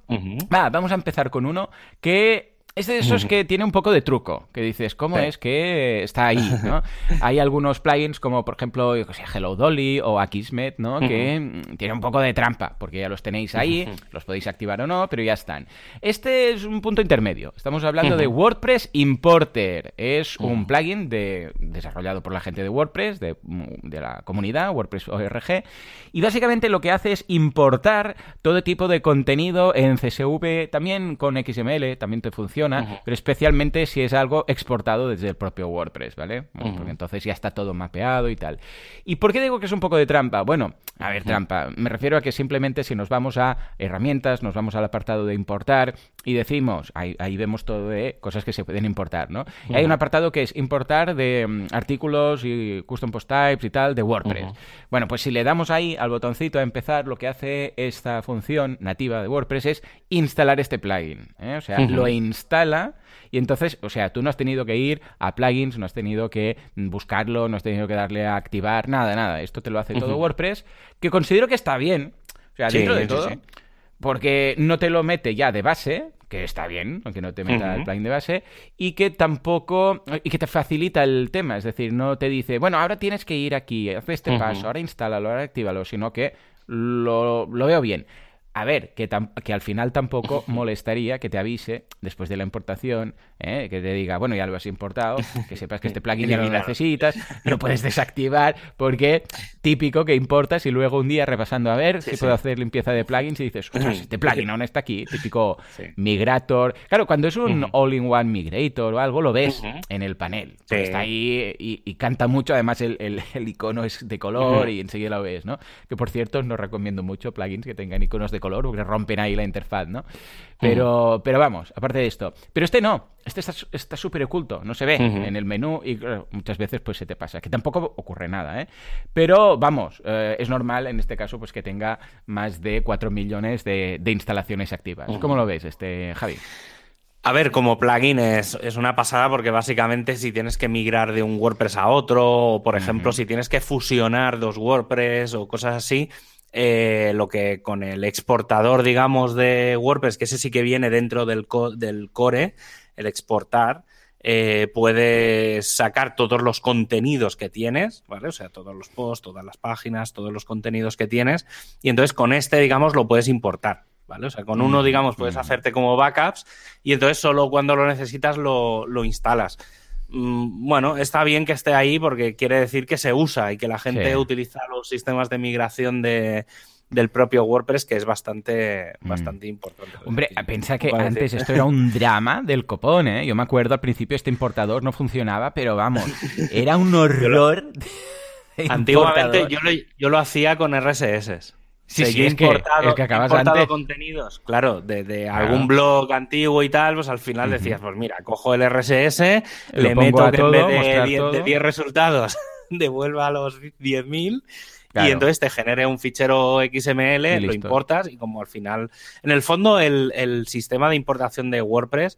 Va, vamos a empezar con uno que es de esos que tiene un poco de truco, que dices, ¿cómo Sí. es que está ahí? ¿no? Hay algunos plugins como, por ejemplo, yo qué sé, Hello Dolly o Akismet, ¿no? Que mm, tienen un poco de trampa, porque ya los tenéis ahí, los podéis activar o no, pero ya están. Este es un punto intermedio. Estamos hablando de WordPress Importer. Es un plugin de, desarrollado por la gente de WordPress, de, de la comunidad, WordPress ORG, y básicamente lo que hace es importar todo tipo de contenido en CSV, también con XML, también te funciona, pero especialmente si es algo exportado desde el propio WordPress, ¿vale? Bueno, Porque entonces ya está todo mapeado y tal. ¿Y por qué digo que es un poco de trampa? Bueno, a ver, trampa. Me refiero a que simplemente si nos vamos a herramientas, nos vamos al apartado de importar y decimos, ahí, ahí vemos todo de cosas que se pueden importar, ¿no? Y hay un apartado que es importar de mm, artículos y custom post types y tal de WordPress. Bueno, pues si le damos ahí al botoncito a empezar, lo que hace esta función nativa de WordPress es instalar este plugin. ¿eh? O sea, lo instala y entonces, o sea, tú no has tenido que ir a plugins, no has tenido que mm, buscarlo, no has tenido que darle a activar, nada, nada. Esto te lo hace todo. WordPress, que considero que está bien. O sea, Sí, dentro de sí, todo. sí. Porque no te lo mete ya de base, que está bien, aunque no te meta el plugin de base, y que tampoco, y que te facilita el tema, es decir, no te dice, bueno, ahora tienes que ir aquí, haz este paso, ahora instálalo, ahora actívalo, sino que lo, lo veo bien. A ver, que, que al final tampoco molestaría que te avise después de la importación, ¿eh? que te diga, bueno, ya lo has importado, que sepas que este plugin ya no lo necesitas, lo puedes desactivar, porque típico que importas y luego un día repasando a ver Sí, si sí. puedo hacer limpieza de plugins y dices, ostras, este plugin aún está aquí, típico Sí. migrator. Claro, cuando es un all-in-one migrator o algo, lo ves en el panel. Está ahí y, y canta mucho, además el, el- el icono es de color y enseguida lo ves, ¿no? Que por cierto, no recomiendo mucho plugins que tengan iconos de color porque rompen ahí la interfaz, ¿no? Pero, pero vamos, aparte de esto. Pero este no, este está súper oculto, no se ve en el menú y claro, muchas veces pues se te pasa, que tampoco ocurre nada, ¿eh? Pero vamos, eh, es normal en este caso pues que tenga más de 4 millones de, de instalaciones activas. ¿Cómo lo ves, este Javi? A ver, como plugin es, es una pasada porque básicamente si tienes que migrar de un WordPress a otro, o por ejemplo, si tienes que fusionar dos WordPress o cosas así, eh, lo que con el exportador, digamos, de WordPress, que ese sí que viene dentro del, co- del core, el exportar, eh, puedes sacar todos los contenidos que tienes, ¿vale? O sea, todos los posts, todas las páginas, todos los contenidos que tienes, y entonces con este, digamos, lo puedes importar. ¿Vale? O sea, con uno, Mm, digamos, puedes mm. hacerte como backups y entonces solo cuando lo necesitas lo, lo instalas. Mm, bueno, está bien que esté ahí porque quiere decir que se usa y que la gente Sí. utiliza los sistemas de migración de, del propio WordPress, que es bastante, Mm. bastante importante. Hombre, piensa que decir. antes esto era un drama del copón, ¿eh? Yo me acuerdo al principio este importador no funcionaba, pero vamos, era un horror. Antiguamente yo lo, yo lo hacía con RSS. Sí, sí, es que importado, el que acabas he importado antes- contenidos, claro, de, de Claro. algún blog antiguo y tal, pues al final decías, pues mira, cojo el RSS, Lo le meto que todo, en vez de mostrar 10, de todo. 10 resultados devuelva los 10.000 Claro. y entonces te genere un fichero XML, lo importas y como al final, en el fondo el, el sistema de importación de WordPress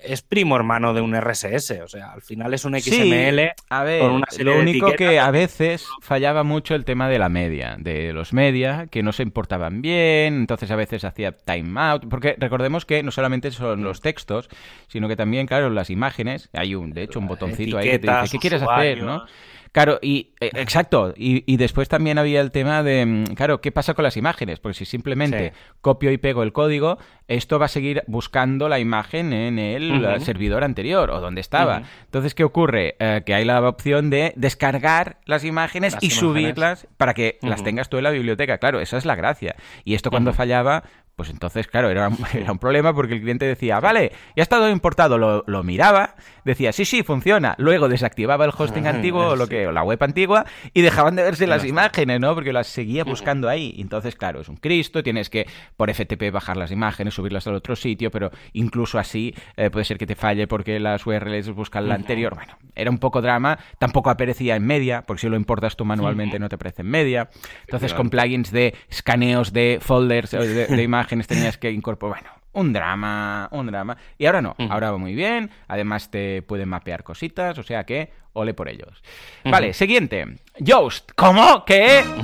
es primo hermano de un RSS, o sea, al final es un Sí, XML. a ver, con una serie lo único que a veces fallaba mucho el tema de la media, de los media, que no se importaban bien, entonces a veces hacía timeout, porque recordemos que no solamente son los textos, sino que también, claro, las imágenes, hay un, de hecho, un botoncito ahí que te dice, ¿qué quieres hacer, no? Claro, y eh, exacto, y, y después también había el tema de, mm, claro, ¿qué pasa con las imágenes? Porque si simplemente Sí. copio y pego el código, esto va a seguir buscando la imagen en el servidor anterior o donde estaba. Entonces, ¿qué ocurre? Eh, que hay la opción de descargar las imágenes Las y imágenes. subirlas para que las tengas tú en la biblioteca. Claro, esa es la gracia. Y esto cuando fallaba, pues entonces, claro, era, un- era un problema porque el cliente decía, vale, ya está todo importado, lo, lo miraba, decía, sí, sí, funciona. Luego desactivaba el hosting antiguo o lo que, o la web antigua y dejaban de verse las imágenes, ¿no? Porque las seguía buscando ahí. Entonces, claro, es un Cristo, tienes que por FTP bajar las imágenes, subirlas al otro sitio, pero incluso así eh, puede ser que te falle porque las URLs buscan la anterior. Bueno, era un poco drama, tampoco aparecía en media, porque si lo importas tú manualmente no te aparece en media. Entonces, con plugins de escaneos de folders o de, de imágenes tenías que incorporar. Bueno, un drama, un drama. Y ahora no, ahora va muy bien. Además, te pueden mapear cositas, o sea que ole por ellos. Vale, siguiente. Yoast. ¿Cómo? ¿Qué?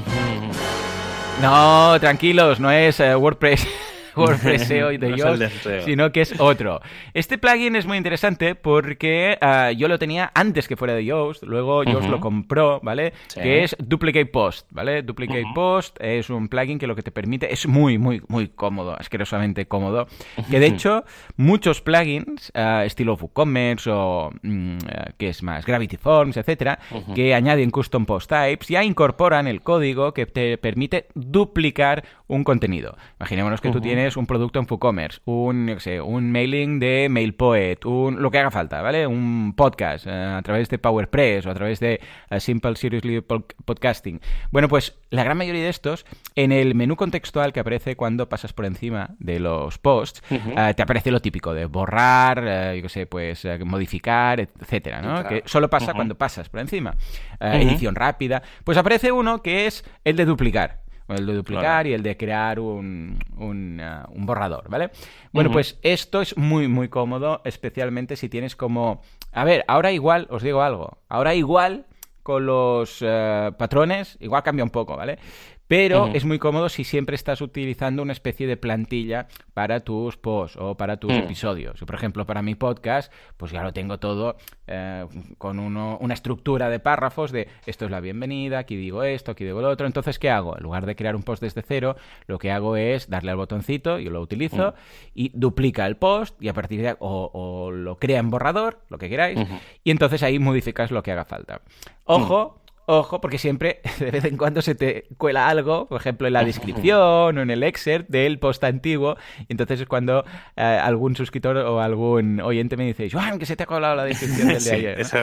No, tranquilos, no es eh, WordPress. WordPress SEO y de No Yoast, sino que es otro. Este plugin es muy interesante porque ah, yo lo tenía antes que fuera de Yoast, luego Yoast lo compró, ¿vale? Sí. Que es Duplicate Post, ¿vale? Duplicate Post es un plugin que lo que te permite es muy, muy, muy cómodo, asquerosamente cómodo. Que de hecho, muchos plugins, ah, estilo WooCommerce o, mm, ah, ¿qué es más? Gravity Forms, etcétera, que añaden custom post types, ya incorporan el código que te permite duplicar un contenido. Imaginémonos que tú tienes un producto en WooCommerce, un, yo sé, un mailing de MailPoet, un, lo que haga falta, ¿vale? Un podcast eh, a través de PowerPress o a través de eh, Simple Seriously Pod- Podcasting. Bueno, pues la gran mayoría de estos, en el menú contextual que aparece cuando pasas por encima de los posts, eh, te aparece lo típico de borrar, yo qué sé, pues modificar, etcétera, ¿no? Claro. Que solo pasa cuando pasas por encima. Edición rápida. Pues aparece uno que es el de duplicar. El de duplicar Claro. y el de crear un, un, ah, un borrador, ¿vale? Bueno, pues esto es muy, muy cómodo, especialmente si tienes como... A ver, ahora igual, os digo algo, ahora igual con los eh, patrones, igual cambia un poco, ¿vale? Pero es muy cómodo si siempre estás utilizando una especie de plantilla para tus posts o para tus Mm. episodios. Por ejemplo, para mi podcast, pues ya lo tengo todo eh, con uno- una estructura de párrafos de esto es la bienvenida, aquí digo esto, aquí digo lo otro. Entonces, ¿qué hago? En lugar de crear un post desde cero, lo que hago es darle al botoncito, yo lo utilizo, Mm. y duplica el post y a partir de o, o lo crea en borrador, lo que queráis, y entonces ahí modificas lo que haga falta. Ojo. Ojo, porque siempre de vez en cuando se te cuela algo, por ejemplo, en la descripción o en el excerpt del post antiguo. Y entonces es cuando eh, algún suscriptor o algún oyente me dice, Joan, que se te ha colado la descripción del de Sí, ayer. ¿no? eso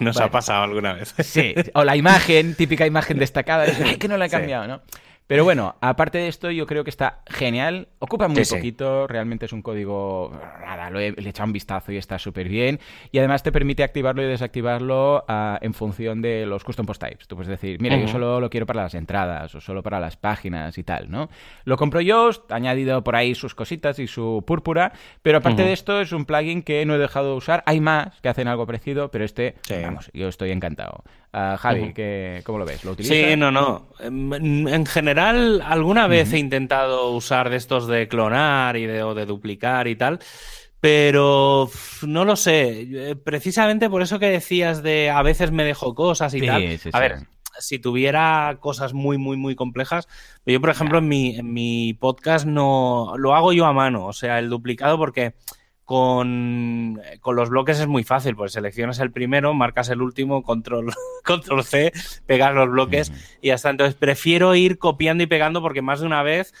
nos Vale. ha pasado alguna vez. Sí, o la imagen, típica imagen destacada, es, "Ay, que no la he Sí. cambiado, ¿no? Pero bueno, aparte de esto, yo creo que está genial. Ocupa muy Sí, sí. poquito, realmente es un código. Nada, lo he, le he echado un vistazo y está súper bien. Y además te permite activarlo y desactivarlo ah, en función de los custom post types. Tú puedes decir, mira, yo solo lo quiero para las entradas o solo para las páginas y tal, ¿no? Lo compró Yoast, ha añadido por ahí sus cositas y su púrpura. Pero aparte de esto, es un plugin que no he dejado de usar. Hay más que hacen algo parecido, pero este, Sí. vamos, yo estoy encantado. Ah, Javi, Ujú. ¿qué- ¿cómo lo ves? ¿Lo utilizas? Sí, no, no. En, en general, alguna vez he intentado usar de estos de clonar y de, o de duplicar y tal, pero no lo sé. Eh, Precisamente por eso que decías de a veces me dejo cosas y Sí, tal. sí, a sí. ver, si tuviera cosas muy, muy, muy complejas, yo, por ejemplo, en mi, en mi podcast no lo hago yo a mano, o sea, el duplicado porque Con, con, los bloques es muy fácil, pues seleccionas el primero, marcas el último, control, control C, pegas los bloques y ya está. Entonces prefiero ir copiando y pegando porque más de una vez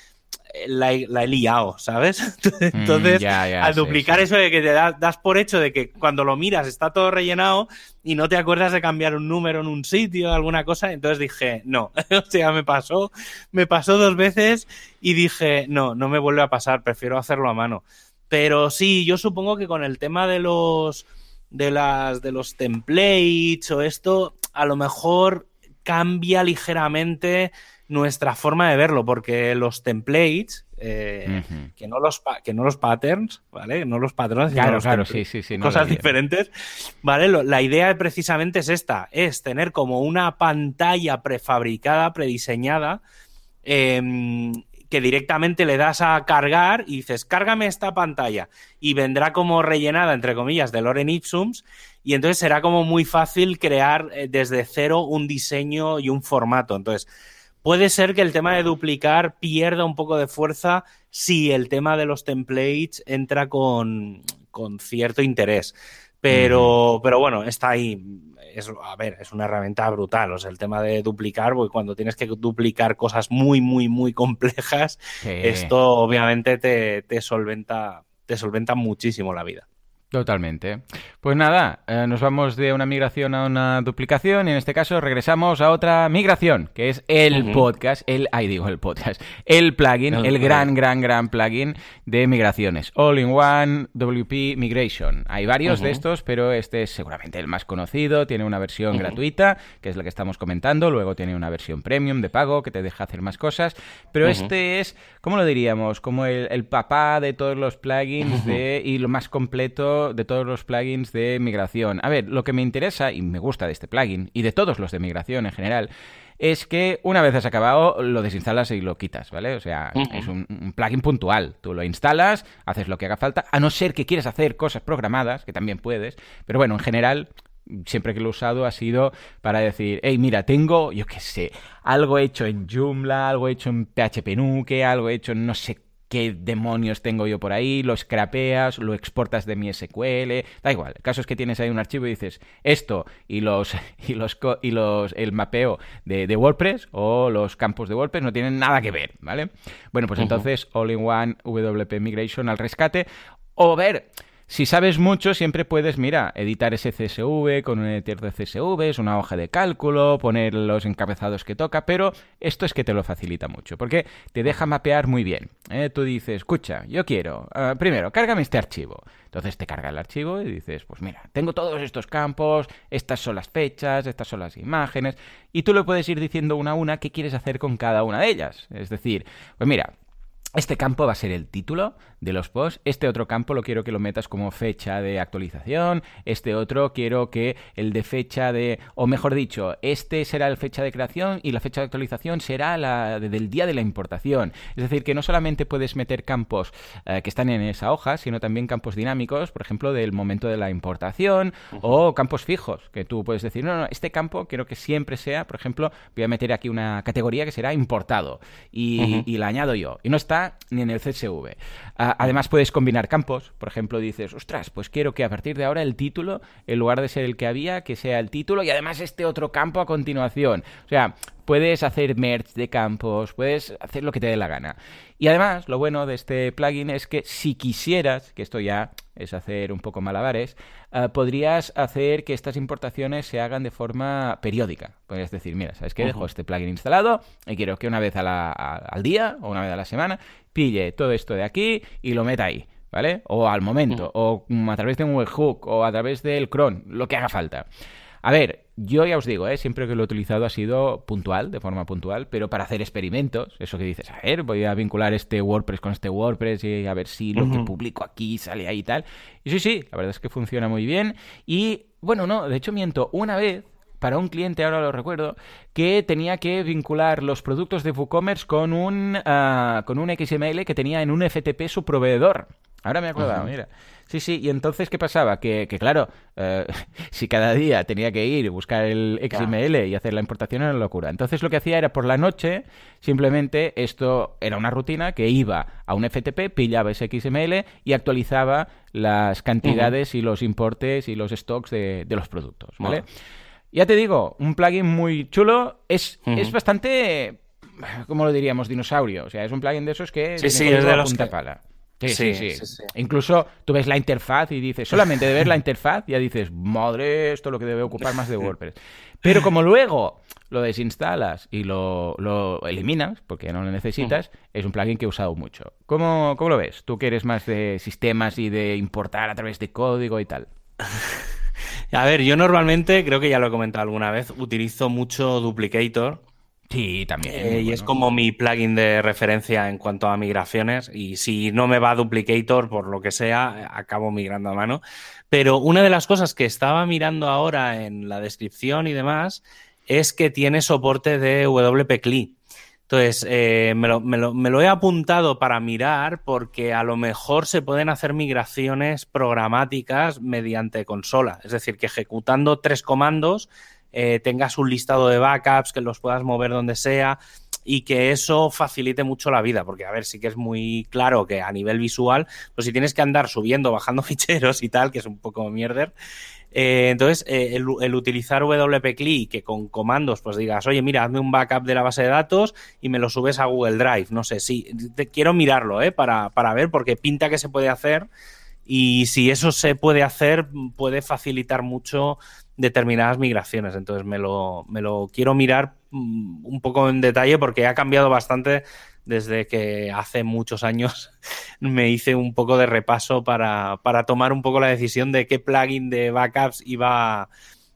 la, he liado, ¿sabes? Entonces, Mm, al duplicar sí. eso de que te das, das por hecho de que cuando lo miras está todo rellenado y no te acuerdas de cambiar un número en un sitio, alguna cosa, entonces dije, no, o sea, me pasó, me pasó dos veces y dije, no, no me vuelve a pasar, prefiero hacerlo a mano. Pero sí, yo supongo que con el tema de los de las de los templates o esto, a lo mejor cambia ligeramente nuestra forma de verlo, porque los templates, eh, que, no los que no los patterns, ¿vale? No los patrones, sino Claro, los claro, sí, sí, sí. no cosas diferentes, ¿vale? Lo- la idea precisamente es esta, es tener como una pantalla prefabricada, prediseñada, em, que directamente le das a cargar y dices, cárgame esta pantalla y vendrá como rellenada, entre comillas, de Loren Ipsums y entonces será como muy fácil crear eh, desde cero un diseño y un formato. Entonces, puede ser que el tema de duplicar pierda un poco de fuerza si el tema de los templates entra con, con cierto interés. Pero, pero bueno, está ahí. Es, a ver, es una herramienta brutal. O sea, el tema de duplicar, porque cuando tienes que duplicar cosas muy, muy, muy complejas, Sí. esto obviamente te, te solventa, te solventa muchísimo la vida. Totalmente. Pues nada, eh, nos vamos de una migración a una duplicación y en este caso regresamos a otra migración, que es el podcast, el, ahí digo el podcast, el plugin, El el, gran, gran, gran plugin de migraciones. All-in-One WP Migration. Hay varios de estos, pero este es seguramente el más conocido. Tiene una versión gratuita, que es la que estamos comentando. Luego tiene una versión premium de pago que te deja hacer más cosas. Pero este es, ¿cómo lo diríamos? Como el, el papá de todos los plugins de, y lo más completo de todos los plugins de migración. A ver, lo que me interesa y me gusta de este plugin y de todos los de migración en general es que una vez has acabado lo desinstalas y lo quitas, ¿vale? O sea, es un, un plugin puntual. Tú lo instalas, haces lo que haga falta, a no ser que quieras hacer cosas programadas, que también puedes, pero bueno, en general siempre que lo he usado ha sido para decir, hey, mira, tengo, yo qué sé, algo hecho en Joomla, algo hecho en PHP Nuke, algo hecho en no sé qué demonios tengo yo por ahí, lo scrapeas, lo exportas de mi SQL, da igual. El caso es que tienes ahí un archivo y dices esto y los y los y los el mapeo de, de WordPress o los campos de WordPress no tienen nada que ver, ¿vale? Bueno, pues entonces All-in-One WP Migration al rescate o ver si sabes mucho, siempre puedes, mira, editar ese CSV con un editor de CSV, es una hoja de cálculo, poner los encabezados que toca, pero esto es que te lo facilita mucho, porque te deja mapear muy bien. ¿eh? Tú dices, escucha, yo quiero, ah, primero, cárgame este archivo. Entonces te carga el archivo y dices, pues mira, tengo todos estos campos, estas son las fechas, estas son las imágenes, y tú le puedes ir diciendo una a una qué quieres hacer con cada una de ellas. Es decir, pues mira, este campo va a ser el título de los posts. Este otro campo lo quiero que lo metas como fecha de actualización. Este otro quiero que el de fecha de, o mejor dicho, este será el fecha de creación y la fecha de actualización será la de- del día de la importación. Es decir, que no solamente puedes meter campos eh, que están en esa hoja, sino también campos dinámicos, por ejemplo, del momento de la importación o campos fijos, que tú puedes decir, no, no, este campo quiero que siempre sea, por ejemplo, voy a meter aquí una categoría que será importado y la añado yo. Y no está ni en el CSV. Ah, además puedes combinar campos. Por ejemplo, dices, ostras, pues quiero que a partir de ahora el título, en lugar de ser el que había, que sea el título y además este otro campo a continuación. O sea, puedes hacer merge de campos, puedes hacer lo que te dé la gana. Y además, lo bueno de este plugin es que si quisieras, que esto ya es hacer un poco malabares, ah, podrías hacer que estas importaciones se hagan de forma periódica. Podrías decir, mira, ¿sabes qué? Dejo este plugin instalado y quiero que una vez a la- a- al día o una vez a la semana pille todo esto de aquí y lo meta ahí. ¿Vale? O al momento, o mm, a través de un webhook, o a través del cron, lo que haga falta. A ver, yo ya os digo, ¿eh? siempre que lo he utilizado ha sido puntual, de forma puntual, pero para hacer experimentos, eso que dices, a ver, voy a vincular este WordPress con este WordPress y a ver si lo que publico aquí sale ahí y tal. Y sí, sí, la verdad es que funciona muy bien. Y bueno, no, de hecho miento, una vez para un cliente, ahora lo recuerdo, que tenía que vincular los productos de WooCommerce con un, ah, con un XML que tenía en un FTP su proveedor. Ahora me he acordado, mira. Sí, sí, y entonces, ¿qué pasaba? Que, que claro, eh, si cada día tenía que ir y buscar el XML y hacer la importación era una locura. Entonces lo que hacía era por la noche, simplemente esto era una rutina que iba a un FTP, pillaba ese XML y actualizaba las cantidades y los importes y los stocks de, de los productos, ¿vale? Ya te digo, un plugin muy chulo, es, es bastante, ¿cómo lo diríamos? Dinosaurio. O sea, es un plugin de esos que... Sí, sí, es de los punta que... pala. Sí sí, sí, Incluso tú ves la interfaz y dices, solamente de ver la interfaz ya dices, madre, esto es lo que debe ocupar más de WordPress. Pero como luego lo desinstalas y lo, lo eliminas, porque no lo necesitas, es un plugin que he usado mucho. ¿Cómo, ¿Cómo lo ves? Tú que eres más de sistemas y de importar a través de código y tal. A ver, yo normalmente, creo que ya lo he comentado alguna vez, utilizo mucho Duplicator Sí, también. Eh, y es como mi plugin de referencia en cuanto a migraciones. Y si no me va Duplicator, por lo que sea, acabo migrando a mano. Pero una de las cosas que estaba mirando ahora en la descripción y demás es que tiene soporte de WP-CLI. Entonces, eh, me, lo, me, lo, me, lo, he apuntado para mirar porque a lo mejor se pueden hacer migraciones programáticas mediante consola. Es decir, que ejecutando tres comandos eh, tengas un listado de backups, que los puedas mover donde sea y que eso facilite mucho la vida, porque a ver, sí que es muy claro que a nivel visual, pues si tienes que andar subiendo, bajando ficheros y tal, que es un poco mierder, eh, entonces, eh, el, utilizar WP-CLI, que con comandos pues digas, oye, mira, hazme un backup de la base de datos y me lo subes a Google Drive. No sé, sí, quiero mirarlo, ¿eh? Para, para ver, porque pinta que se puede hacer y si eso se puede hacer, puede facilitar mucho determinadas migraciones. Entonces me lo, me lo quiero mirar mm, un poco en detalle porque ha cambiado bastante desde que hace muchos años me hice un poco de repaso para, para tomar un poco la decisión de qué plugin de backups iba,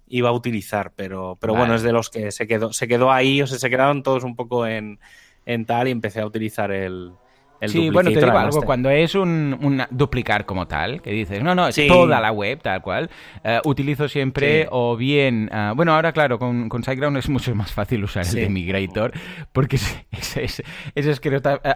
iba a utilizar. Pero, pero vale. bueno, es de los que se quedó, se quedó ahí, o sea, se quedaron todos un poco en, en tal y empecé a utilizar el, el sí, bueno, te digo algo, cuando es un, un, duplicar como tal, que dices, no, no, es sí. toda la web tal cual, uh, utilizo siempre sí. o bien, uh, bueno, ahora claro, con, con SiteGround es mucho más fácil usar sí. el de Migrator, porque es, es, es, es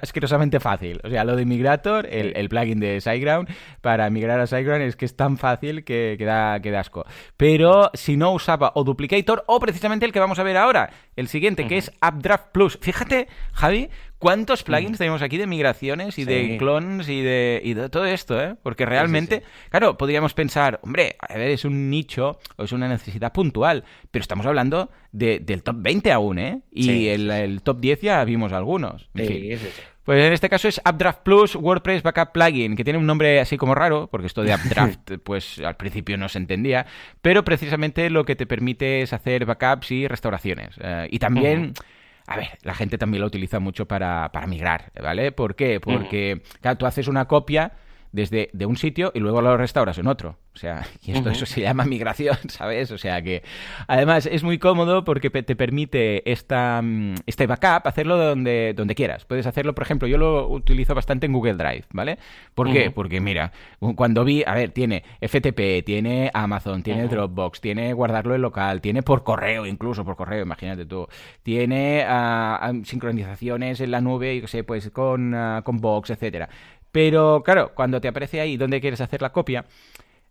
asquerosamente fácil. O sea, lo de Migrator, el, el, plugin de SiteGround, para migrar a SiteGround es que es tan fácil que, que, da, que da asco. Pero si no usaba o Duplicator, o precisamente el que vamos a ver ahora, el siguiente, uh -huh. que es Updraft Plus. Fíjate, Javi, ¿Cuántos plugins tenemos aquí de migraciones y sí. de clones y de, y de, todo esto? ¿eh? Porque realmente, sí, sí, claro, podríamos pensar, hombre, a ver, es un nicho o es una necesidad puntual, pero estamos hablando de, del top 20 aún, ¿eh? Y el, el, top 10 ya vimos algunos. En fin. Pues en este caso es Updraft Plus WordPress Backup Plugin, que tiene un nombre así como raro, porque esto de Updraft, pues al principio no se entendía, pero precisamente lo que te permite es hacer backups y restauraciones. Uh, y también... Uh -huh a ver, la gente también lo utiliza mucho para, para migrar, ¿vale? ¿Por qué? Porque, claro, tú haces una copia desde de un sitio y luego lo restauras en otro. O sea, y esto uh -huh. eso se llama migración, ¿sabes? O sea que además es muy cómodo porque te permite esta, mm, este backup hacerlo donde, donde quieras. Puedes hacerlo, por ejemplo, yo lo utilizo bastante en Google Drive, ¿vale? ¿Por uh -huh. qué? Porque mira, cuando vi, a ver, tiene FTP, tiene Amazon, tiene uh -huh. Dropbox, tiene guardarlo en local, tiene por correo, incluso por correo, imagínate tú. Tiene uh, sincronizaciones en la nube, yo sé, pues con, uh, con Box, etcétera. Pero claro, cuando te aparece ahí donde quieres hacer la copia,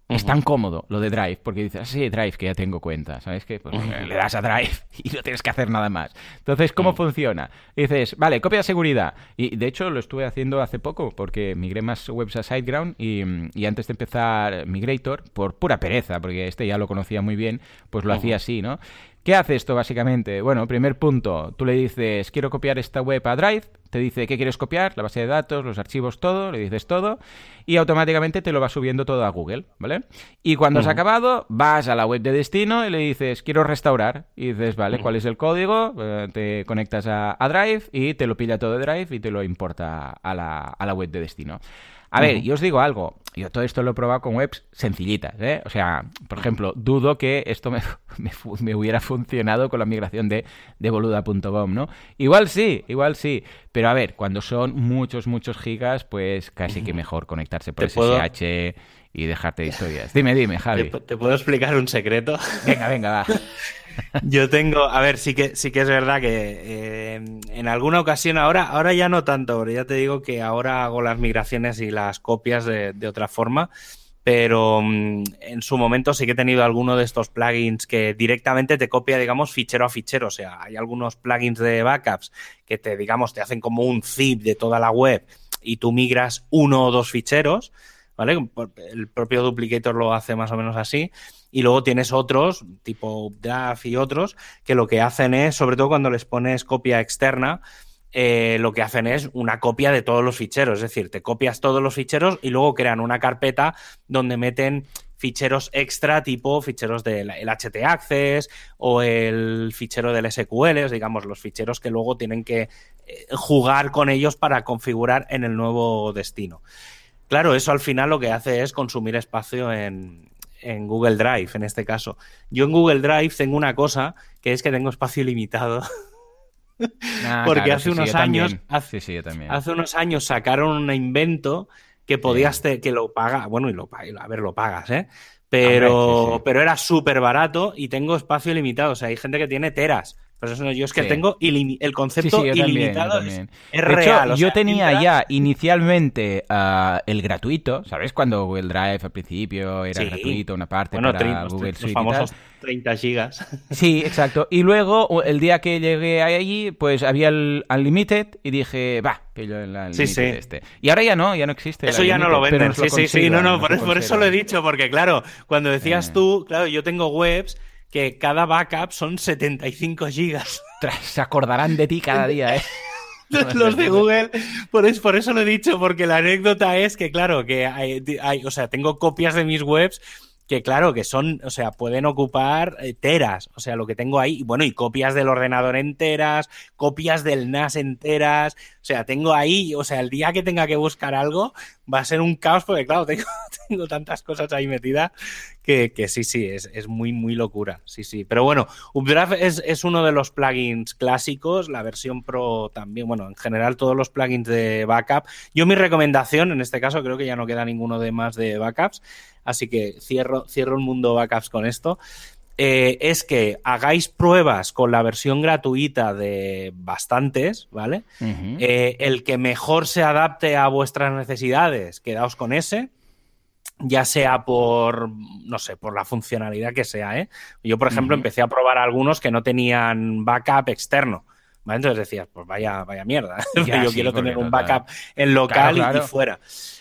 Uh -huh. Es tan cómodo lo de Drive, porque dices, ah, sí, Drive, que ya tengo cuenta, ¿sabes qué? Pues uh -huh. le das a Drive y no tienes que hacer nada más. Entonces, ¿cómo uh -huh. funciona? Dices, vale, copia de seguridad. Y de hecho lo estuve haciendo hace poco, porque migré más webs a SiteGround y, y antes de empezar Migrator, por pura pereza, porque este ya lo conocía muy bien, pues lo hacía así, ¿no? ¿Qué hace esto básicamente? Bueno, primer punto, tú le dices, quiero copiar esta web a Drive, te dice qué quieres copiar, la base de datos, los archivos, todo, le dices todo, y automáticamente te lo va subiendo todo a Google, ¿vale? Y cuando uh -huh. has acabado, vas a la web de destino y le dices, quiero restaurar, y dices, vale, uh -huh. ¿cuál es el código? Eh, te conectas a, a, Drive y te lo pilla todo de Drive y te lo importa a la, a la web de destino. A ver, uh -huh. yo os digo algo, yo todo esto lo he probado con webs sencillitas, ¿eh? O sea, por ejemplo, dudo que esto me, me, me hubiera funcionado con la migración de, de boluda.com, ¿no? Igual sí, igual sí, pero a ver, cuando son muchos, muchos gigas, pues casi que mejor conectarse por SSH puedo... y dejarte de historias. Dime, dime, Javi. ¿Te, ¿Te, puedo explicar un secreto? Venga, venga, va. Yo tengo, a ver, sí que, sí que es verdad que eh, en alguna ocasión, ahora, ahora ya no tanto, pero ya te digo que ahora hago las migraciones y las copias de, otra forma pero mm, en su momento sí que he tenido alguno de estos plugins que directamente te copia, digamos, fichero a fichero. O sea, hay algunos plugins de backups que te, digamos, te hacen como un zip de toda la web y tú migras uno o dos ficheros, ¿vale? El propio Duplicator lo hace más o menos así. Y luego tienes otros, tipo DAF y otros, que lo que hacen es, sobre todo cuando les pones copia externa, eh, lo que hacen es una copia de todos los ficheros. Es decir, te copias todos los ficheros y luego crean una carpeta donde meten ficheros extra tipo ficheros del HT Access o el fichero del SQL, digamos, los ficheros que luego tienen que eh, jugar con ellos para configurar en el nuevo destino. Claro, eso al final lo que hace es consumir espacio en, en Google Drive, en este caso. Yo en Google Drive tengo una cosa que es que tengo espacio limitado. Ah, Porque hace unos años, hace, hace, unos años sacaron un invento que podías, que lo paga, bueno, y lo, a ver, lo pagas, ¿eh? Pero, pero era súper barato y tengo espacio limitado. O sea, hay gente que tiene teras. Pero eso no, yo es que tengo el concepto ilimitado es, real. yo tenía ya inicialmente uh, el gratuito, ¿sabes? Cuando Google Drive al principio era gratuito, una parte para Google Suite. famosos 30 gigas. Sí, exacto. Y luego, el día que llegué allí, pues había el Unlimited y dije, va, pillo el Unlimited sí, sí. este. Y ahora ya no, ya no existe. Eso ya no lo venden. Sí, sí, sí, no, no, por, por, eso lo he dicho, porque claro, cuando decías eh. tú, claro, yo tengo webs que cada backup son 75 gigas. Se acordarán de ti cada día, ¿eh? Los de Google, por eso, por eso lo he dicho, porque la anécdota es que, claro, que hay, o sea, tengo copias de mis webs que claro, que son, o sea, pueden ocupar eh, teras, o sea, lo que tengo ahí, bueno, y copias del ordenador enteras, copias del NAS enteras, o sea, tengo ahí, o sea, el día que tenga que buscar algo va a ser un caos porque, claro, tengo, tantas cosas ahí metidas que, que sí, sí, es, es, muy, muy locura, sí, sí. Pero bueno, Updraft es, es uno de los plugins clásicos, la versión Pro también, bueno, en general todos los plugins de backup. Yo mi recomendación, en este caso, creo que ya no queda ninguno de más de backups, así que cierro, cierro el mundo backups con esto. Eh, es que hagáis pruebas con la versión gratuita de bastantes, ¿vale? Eh, el que mejor se adapte a vuestras necesidades, quedaos con ese, ya sea por, no sé, por la funcionalidad que sea, ¿eh? Yo, por ejemplo, empecé a probar algunos que no tenían backup externo. ¿Vale? Entonces decías, pues vaya, vaya mierda. Yo quiero tener un backup en local Y, fuera.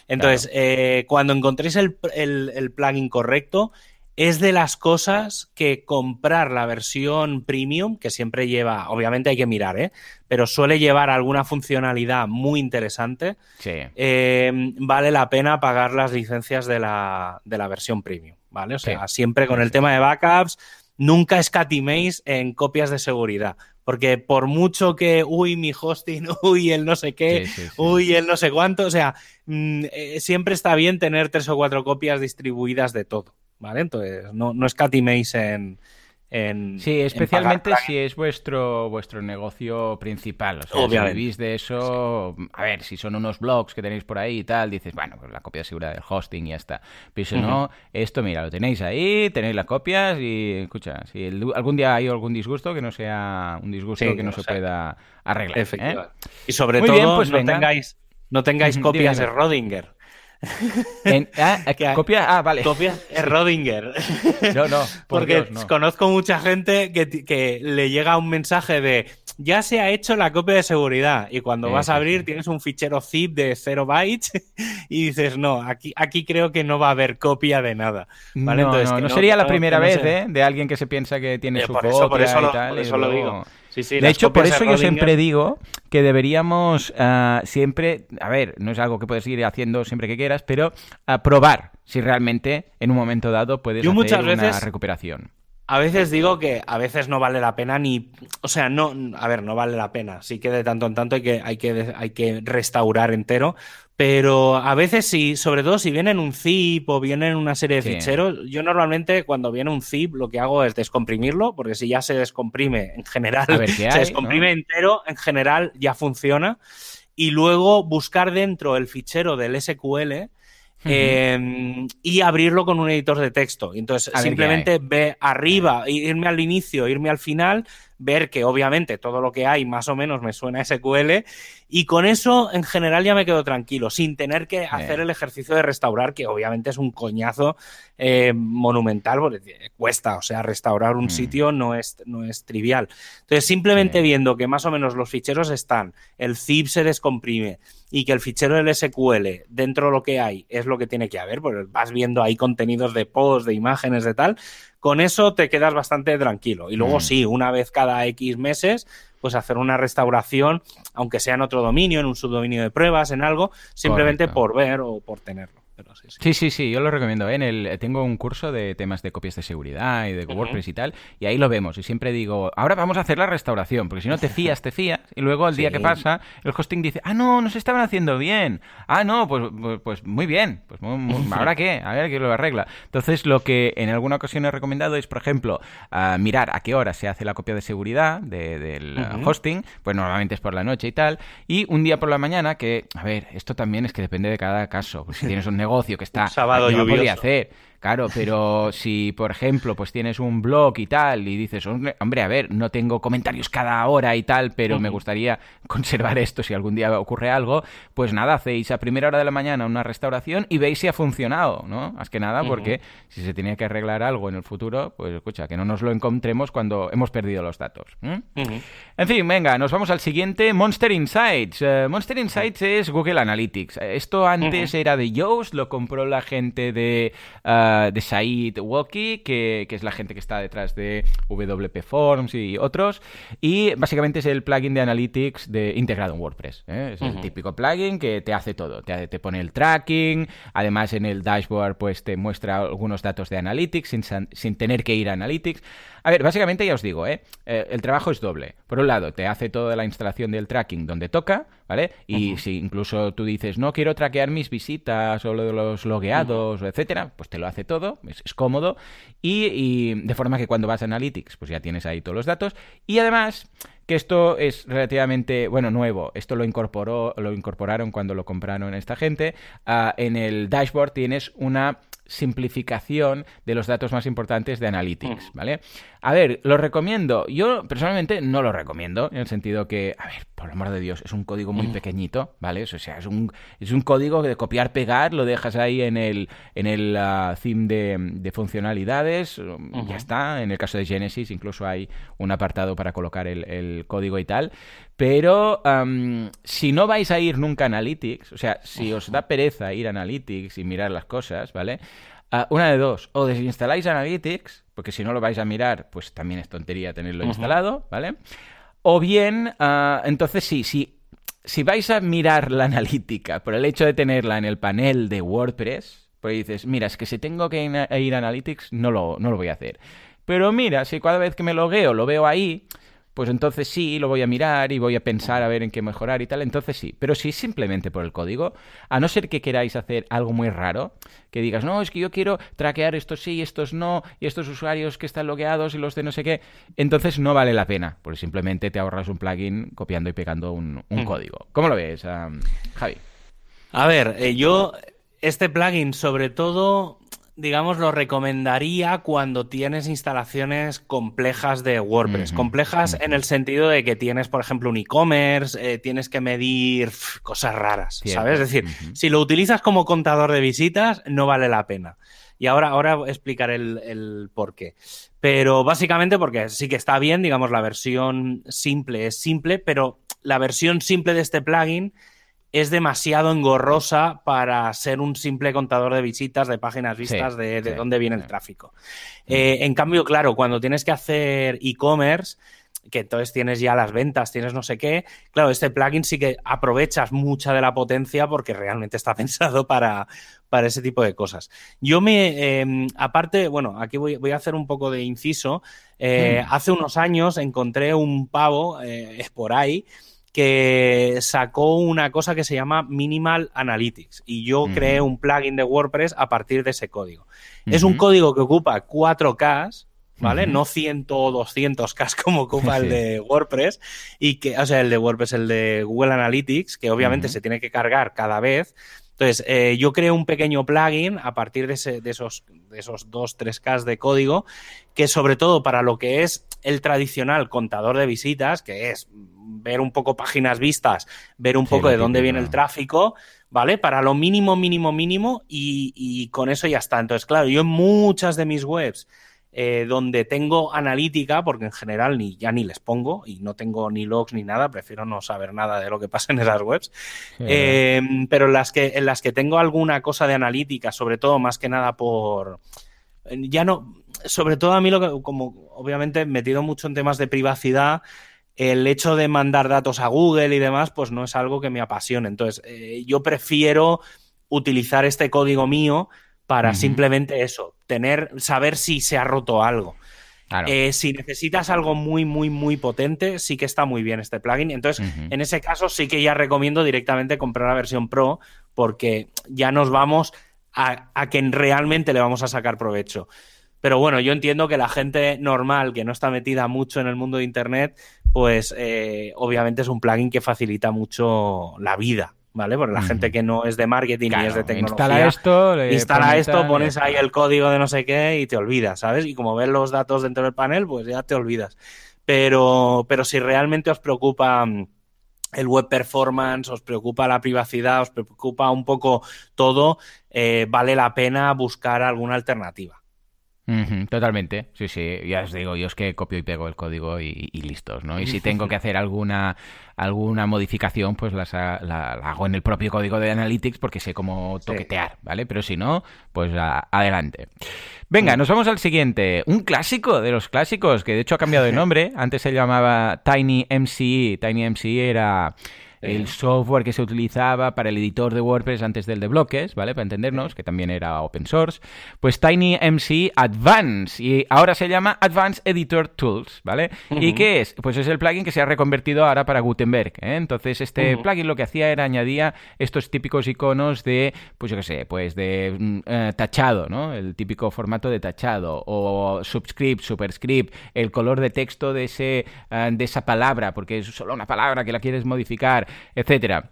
Entonces, eh, cuando encontréis el, el, plugin correcto, es de las cosas que comprar la versión premium, que siempre lleva, obviamente hay que mirar, ¿eh? pero suele llevar alguna funcionalidad muy interesante, eh, vale la pena pagar las licencias de la, de la versión premium, ¿vale? O sea, siempre con el tema de backups, nunca escatiméis en copias de seguridad. Porque por mucho que, uy, mi hosting, uy, el no sé qué, uy, el no sé cuánto, o sea, mm, eh, siempre está bien tener tres o cuatro copias distribuidas de todo, ¿vale? Entonces, no, no escatiméis en, sí, especialmente si es vuestro vuestro negocio principal. O sea, si vivís de eso, a ver, si son unos blogs que tenéis por ahí y tal, dices, bueno, pues la copia de seguridad del hosting y ya está. Pero si no, esto, mira, lo tenéis ahí, tenéis las copias y, escucha, si algún día hay algún disgusto, que no sea un disgusto que no se pueda arreglar. ¿eh? Y sobre todo, pues no, tengáis, no tengáis copias de Rodinger. Ah, copia, ah, vale. Copia Rodinger. No, no. Porque conozco mucha gente que, le llega un mensaje de ya se ha hecho la copia de seguridad y cuando vas a abrir tienes un fichero zip de 0 bytes y dices, no, aquí, aquí creo que no va a haber copia de nada. ¿vale? No, Entonces, no, sería la primera vez ¿eh? de alguien que se piensa que tiene eh, su copia por eso y tal. Por eso lo digo de hecho, por eso yo siempre digo que deberíamos ah, siempre, a ver, no es algo que puedes ir haciendo siempre que quieras, pero ah, probar si realmente en un momento dado puedes hacer una recuperación. A veces digo que a veces no vale la pena ni, o sea, no, a ver, no vale la pena. Sí que de tanto en tanto hay que, hay que, hay que restaurar entero, pero a veces sí, sobre todo si viene en un zip o viene en una serie de ficheros, yo normalmente cuando viene un zip lo que hago es descomprimirlo, porque si ya se descomprime en general, se descomprime entero, en general ya funciona, y luego buscar dentro el fichero del SQL Em, y abrirlo con un editor de texto. Entonces, simplemente ve arriba, irme al inicio, irme al final, ver que obviamente todo lo que hay más o menos me suena a SQL y con eso en general ya me quedo tranquilo, sin tener que hacer el ejercicio de restaurar, que obviamente es un coñazo eh, monumental, porque cuesta, o sea, restaurar un mm. sitio no es, no es trivial. Entonces, simplemente viendo que más o menos los ficheros están, el zip se descomprime, y que el fichero del SQL dentro de lo que hay es lo que tiene que haber, porque vas viendo ahí contenidos de post, de imágenes, de tal, con eso te quedas bastante tranquilo. Y luego mm. sí, una vez cada X meses, pues hacer una restauración, aunque sea en otro dominio, en un subdominio de pruebas, en algo, simplemente por ver o por tenerlo sí, sí. sí, yo lo recomiendo. ¿eh? En el, tengo un curso de temas de copias de seguridad y de WordPress y tal, y ahí lo vemos. Y siempre digo, ahora vamos a hacer la restauración, porque si no te fías, te fías, y luego el día que pasa, el hosting dice, ah, no, no se estaban haciendo bien. Ah, no, pues, pues, pues muy bien. Pues ¿ahora qué? A ver qué lo arregla. Entonces, lo que en alguna ocasión he recomendado es, por ejemplo, mirar a qué hora se hace la copia de seguridad del hosting, pues normalmente es por la noche y tal, y un día por la mañana, que, a ver, esto también es que depende de cada caso. Pues si tienes un negocio que está... Sábado no podía hacer. Claro, pero si, por ejemplo, pues tienes un blog y tal y dices, hombre, a ver, no tengo comentarios cada hora y tal, pero me gustaría conservar esto si algún día ocurre algo, pues nada, hacéis a primera hora de la mañana una restauración y veis si ha funcionado, ¿no? Más que nada porque si se tenía que arreglar algo en el futuro, pues escucha, que no nos lo encontremos cuando hemos perdido los datos. En fin, venga, nos vamos al siguiente, Monster Insights. Eh, Monster Insights es Google Analytics. Esto antes era de Yoast, lo compró la gente de... De Said Walkie, que, es la gente que está detrás de WP Forms y otros. Y básicamente es el plugin de Analytics de, integrado en WordPress. ¿eh? Es el típico plugin que te hace todo. Te, te, pone el tracking, además en el dashboard pues te muestra algunos datos de Analytics sin, sin tener que ir a Analytics. A ver, básicamente ya os digo, ¿eh? ¿eh? el trabajo es doble. Por un lado, te hace toda la instalación del tracking donde toca, ¿vale? Y si incluso tú dices, no quiero traquear mis visitas o los logueados, etcétera, pues te lo hace todo, es, cómodo. Y, de forma que cuando vas a Analytics, pues ya tienes ahí todos los datos. Y además que esto es relativamente, bueno, nuevo. Esto lo incorporó, lo incorporaron cuando lo compraron esta gente. Ah, en el dashboard tienes una simplificación de los datos más importantes de Analytics, ¿vale? A ver, ¿lo recomiendo? Yo personalmente no lo recomiendo, en el sentido que, a ver, por el amor de Dios, es un código muy pequeñito, ¿vale? O sea, es un, es un código de copiar, pegar, lo dejas ahí en el, en el uh, theme de, funcionalidades, um, ya está. En el caso de Genesis incluso hay un apartado para colocar el, código y tal. Pero um, si no vais a ir nunca a Analytics, o sea, si os da pereza ir a Analytics y mirar las cosas, ¿vale? Uh, una de dos, o desinstaláis Analytics, porque si no lo vais a mirar, pues también es tontería tenerlo instalado, ¿vale? O bien, ah, entonces sí, sí, si vais a mirar la analítica por el hecho de tenerla en el panel de WordPress, pues dices, mira, es que si tengo que ir a Analytics, no lo, no lo voy a hacer. Pero mira, si cada vez que me logueo lo veo ahí, pues entonces sí, lo voy a mirar y voy a pensar a ver en qué mejorar y tal, entonces sí. Pero si simplemente por el código, a no ser que queráis hacer algo muy raro, que digas, no, es que yo quiero traquear estos sí, estos no, y estos usuarios que están logueados y los de no sé qué, entonces no vale la pena, porque simplemente te ahorras un plugin copiando y pegando un, código. ¿Cómo lo ves, Javi? A ver, eh, yo este plugin sobre todo digamos, lo recomendaría cuando tienes instalaciones complejas de WordPress. complejas en el sentido de que tienes, por ejemplo, un e-commerce, eh, tienes que medir cosas raras, ¿sabes? Es decir, si lo utilizas como contador de visitas, no vale la pena. Y ahora, ahora explicaré el, el por qué. Pero básicamente porque sí que está bien, digamos, la versión simple es simple, pero la versión simple de este plugin es demasiado engorrosa para ser un simple contador de visitas, de páginas vistas, de, dónde viene el tráfico. Eh, en cambio, claro, cuando tienes que hacer e-commerce, que entonces tienes ya las ventas, tienes no sé qué, claro, este plugin sí que aprovechas mucha de la potencia porque realmente está pensado para, para ese tipo de cosas. Yo me, em, aparte, bueno, aquí voy, a hacer un poco de inciso. Eh, mm. Hace unos años encontré un pavo eh, por ahí que sacó una cosa que se llama Minimal Analytics y yo creé un plugin de WordPress a partir de ese código. Es un código que ocupa 4K, ¿vale? No 100 o 200K como ocupa el de WordPress y que, o sea, el de WordPress, el de Google Analytics, que obviamente se tiene que cargar cada vez. Entonces, eh, yo creo un pequeño plugin a partir de, esos, de esos 2, 3K de código, que sobre todo para lo que es el tradicional contador de visitas, que es ver un poco páginas vistas, ver un poco de dónde viene el tráfico, ¿vale? Para lo mínimo, mínimo, mínimo, y, y con eso ya está. Entonces, claro, yo en muchas de mis webs eh, donde tengo analítica, porque en general ni, ya ni les pongo y no tengo ni logs ni nada, prefiero no saber nada de lo que pasa en esas webs. Eh, pero en las, que, en las que tengo alguna cosa de analítica, sobre todo más que nada por... Ya no, sobre todo a mí lo que, como obviamente metido mucho en temas de privacidad, el hecho de mandar datos a Google y demás, pues no es algo que me apasione. Entonces, eh, yo prefiero utilizar este código mío para simplemente eso, tener, saber si se ha roto algo. Eh, si necesitas algo muy, muy, muy potente, sí que está muy bien este plugin. Entonces, en ese caso sí que ya recomiendo directamente comprar la versión Pro porque ya nos vamos a, a que realmente le vamos a sacar provecho. Pero bueno, yo entiendo que la gente normal que no está metida mucho en el mundo de Internet, pues eh, obviamente es un plugin que facilita mucho la vida ¿vale? Porque la gente que no es de marketing y es de tecnología. Instala esto, instala esto, pones ahí el código de no sé qué y te olvidas, ¿sabes? Y como ves los datos dentro del panel, pues ya te olvidas. Pero, pero si realmente os preocupa mm, el web performance, os preocupa la privacidad, os preocupa un poco todo, eh, vale la pena buscar alguna alternativa totalmente, sí, sí, ya os digo, yo es que copio y pego el código y, listos, ¿no? Y si tengo que hacer alguna, alguna modificación, pues la, hago en el propio código de Analytics porque sé cómo toquetear, ¿vale? Pero si no, pues adelante. Venga, mm. nos vamos al siguiente. Un clásico de los clásicos, que de hecho ha cambiado de nombre. Antes se llamaba Tiny MCE. Tiny MCE era el software que se utilizaba para el editor de WordPress antes del de bloques, ¿vale? Para entendernos, que también era open source. Pues TinyMC Advance, y ahora se llama Advanced Editor Tools, ¿vale? ¿Y qué es? Pues es el plugin que se ha reconvertido ahora para Gutenberg, ¿eh? Entonces, este plugin lo que hacía era añadía estos típicos iconos de, pues yo qué sé, pues de mm, eh, tachado, ¿no? El típico formato de tachado, o subscript, superscript, el color de texto de, ese, eh, de esa palabra, porque es solo una palabra que la quieres modificar, etcétera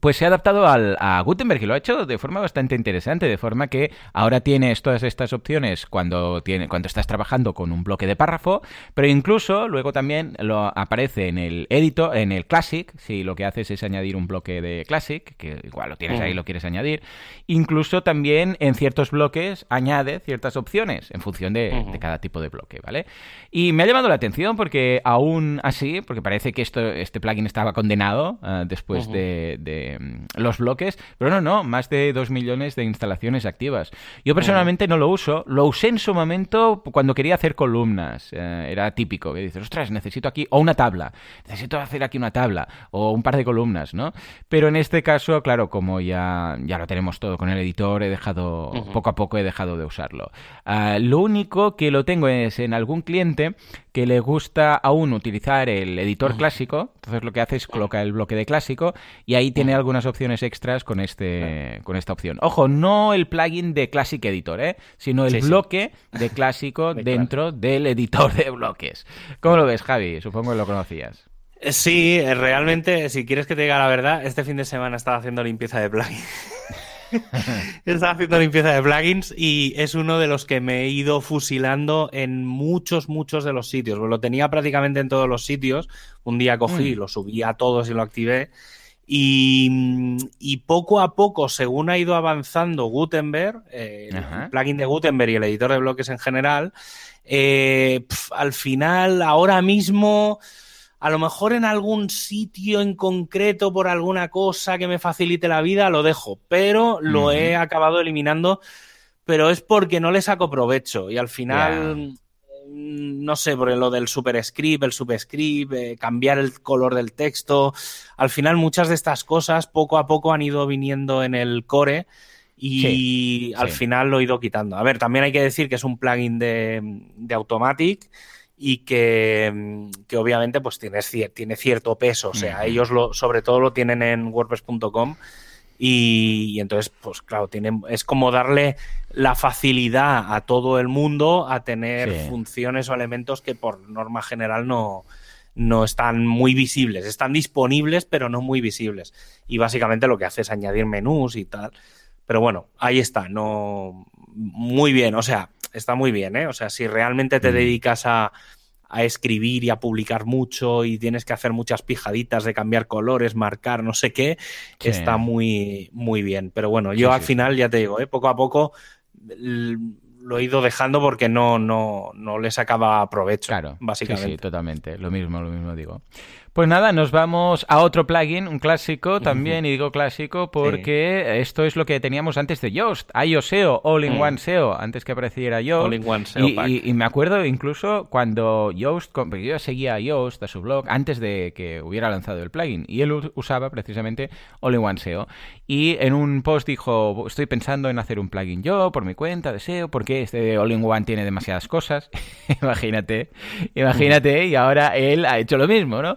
pues se ha adaptado al, a Gutenberg y lo ha hecho de forma bastante interesante, de forma que ahora tienes todas estas opciones cuando, tiene, cuando estás trabajando con un bloque de párrafo, pero incluso luego también lo aparece en el editor, en el Classic, si lo que haces es añadir un bloque de Classic, que igual lo tienes ahí, mm. lo quieres añadir, incluso también en ciertos bloques añade ciertas opciones en función de, cada tipo de bloque, ¿vale? Y me ha llamado la atención porque aún así, porque parece que esto, este plugin estaba condenado eh, después de Mm, los bloques, pero no, no, más de 2 millones de instalaciones activas. Yo personalmente no lo uso, lo usé en su momento cuando quería hacer columnas, eh, era típico, que dices, ostras, necesito aquí, o una tabla, necesito hacer aquí una tabla, o un par de columnas, ¿no? Pero en este caso, claro, como ya, ya lo tenemos todo con el editor, he dejado, poco a poco he dejado de usarlo. Ah, lo único que lo tengo es en algún cliente que le gusta aún utilizar el editor clásico, entonces lo que hace es colocar el bloque de clásico y ahí tiene algunas opciones extras con este con esta opción. Ojo, no el plugin de Classic Editor, ¿eh? sino el bloque de clásico dentro del editor de bloques. ¿Cómo lo ves, Javi? Supongo que lo conocías. Eh, sí, eh, realmente, si quieres que te diga la verdad, este fin de semana estaba haciendo limpieza de plugin. Estaba haciendo limpieza de plugins y es uno de los que me he ido fusilando en muchos, muchos de los sitios. Pues lo tenía prácticamente en todos los sitios. Un día cogí, mm. lo subí a todos y lo activé. Y, poco a poco, según ha ido avanzando Gutenberg, eh, el plugin de Gutenberg y el editor de bloques en general, eh, al final, ahora mismo a lo mejor en algún sitio en concreto por alguna cosa que me facilite la vida lo dejo, pero lo he acabado eliminando, pero es porque no le saco provecho. Y al final... no sé, por lo del superscript, el subscript, eh, cambiar el color del texto. Al final, muchas de estas cosas poco a poco han ido viniendo en el core y al final lo he ido quitando. A ver, también hay que decir que es un plugin de, de Automatic y que, obviamente pues tiene, tiene, cierto peso. O sea, ellos lo, sobre todo lo tienen en WordPress.com y, entonces, pues claro, tienen, es como darle la facilidad a todo el mundo a tener funciones o elementos que por norma general no, no están muy visibles. Están disponibles, pero no muy visibles. Y básicamente lo que hace es añadir menús y tal. Pero bueno, ahí está, no muy bien, o sea, está muy bien, ¿eh? O sea, si realmente te mm. dedicas a, a escribir y a publicar mucho y tienes que hacer muchas pijaditas de cambiar colores, marcar, no sé qué, está muy, muy bien. Pero bueno, yo al final, ya te digo, ¿eh? poco a poco lo he ido dejando porque no, no, no le sacaba provecho, claro, básicamente. Sí, totalmente. Lo mismo, lo mismo digo. Pues nada, nos vamos a otro plugin, un clásico también, y digo clásico porque esto es lo que teníamos antes de Yoast, iOSeo, All in One SEO, antes que apareciera Yoast. All in One SEO y, me acuerdo incluso cuando Yoast, porque yo seguía a Yoast, a su blog, antes de que hubiera lanzado el plugin, y él usaba precisamente All in One SEO. Y en un post dijo, estoy pensando en hacer un plugin yo, por mi cuenta de SEO, porque este All in One tiene demasiadas cosas. imagínate, imagínate, y ahora él ha hecho lo mismo, ¿no?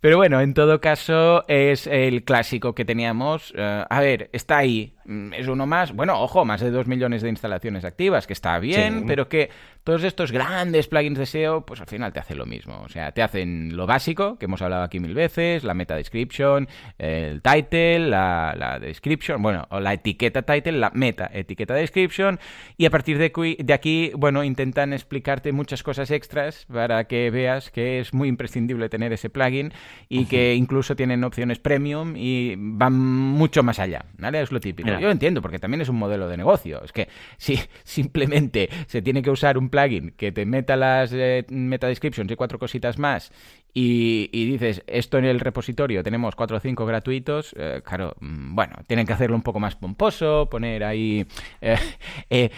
Pero bueno, en todo caso es el clásico que teníamos. Eh, a ver, está ahí. Mm, es uno más. Bueno, ojo, más de dos millones de instalaciones activas, que está bien, pero que todos estos grandes plugins de SEO, pues al final te hacen lo mismo. O sea, te hacen lo básico, que hemos hablado aquí mil veces, la meta description, el title, la, description, bueno, o la etiqueta title, la meta etiqueta description, y a partir de, de aquí, bueno, intentan explicarte muchas cosas extras para que veas que es muy imprescindible tener ese plugin y que incluso tienen opciones premium y van mucho más allá, ¿vale? Es lo típico. Yo entiendo, porque también es un modelo de negocio. Es que si simplemente se tiene que usar un plugin que te meta las eh, meta descriptions y cuatro cositas más y, dices, esto en el repositorio tenemos cuatro o cinco gratuitos, eh, claro, mm, bueno, tienen que hacerlo un poco más pomposo, poner ahí, eh,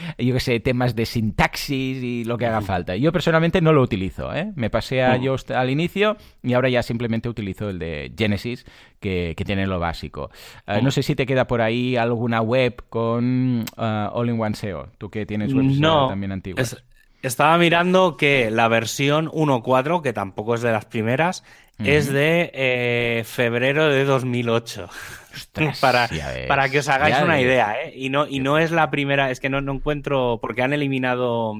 yo qué sé, temas de sintaxis y lo que haga falta. Yo personalmente no lo utilizo, Me pasé a Yoast al inicio y ahora ya simplemente utilizo el de Genesis, que, tiene lo básico. no sé si te queda por ahí alguna web con All-in-One SEO, tú que tienes webs también antiguas. Estaba mirando que la versión 1.4, que tampoco es de las primeras, es de eh, febrero de 2008. para, para que os hagáis una idea, ¿eh? Y no, y no es la primera, es que no, no encuentro, porque han eliminado,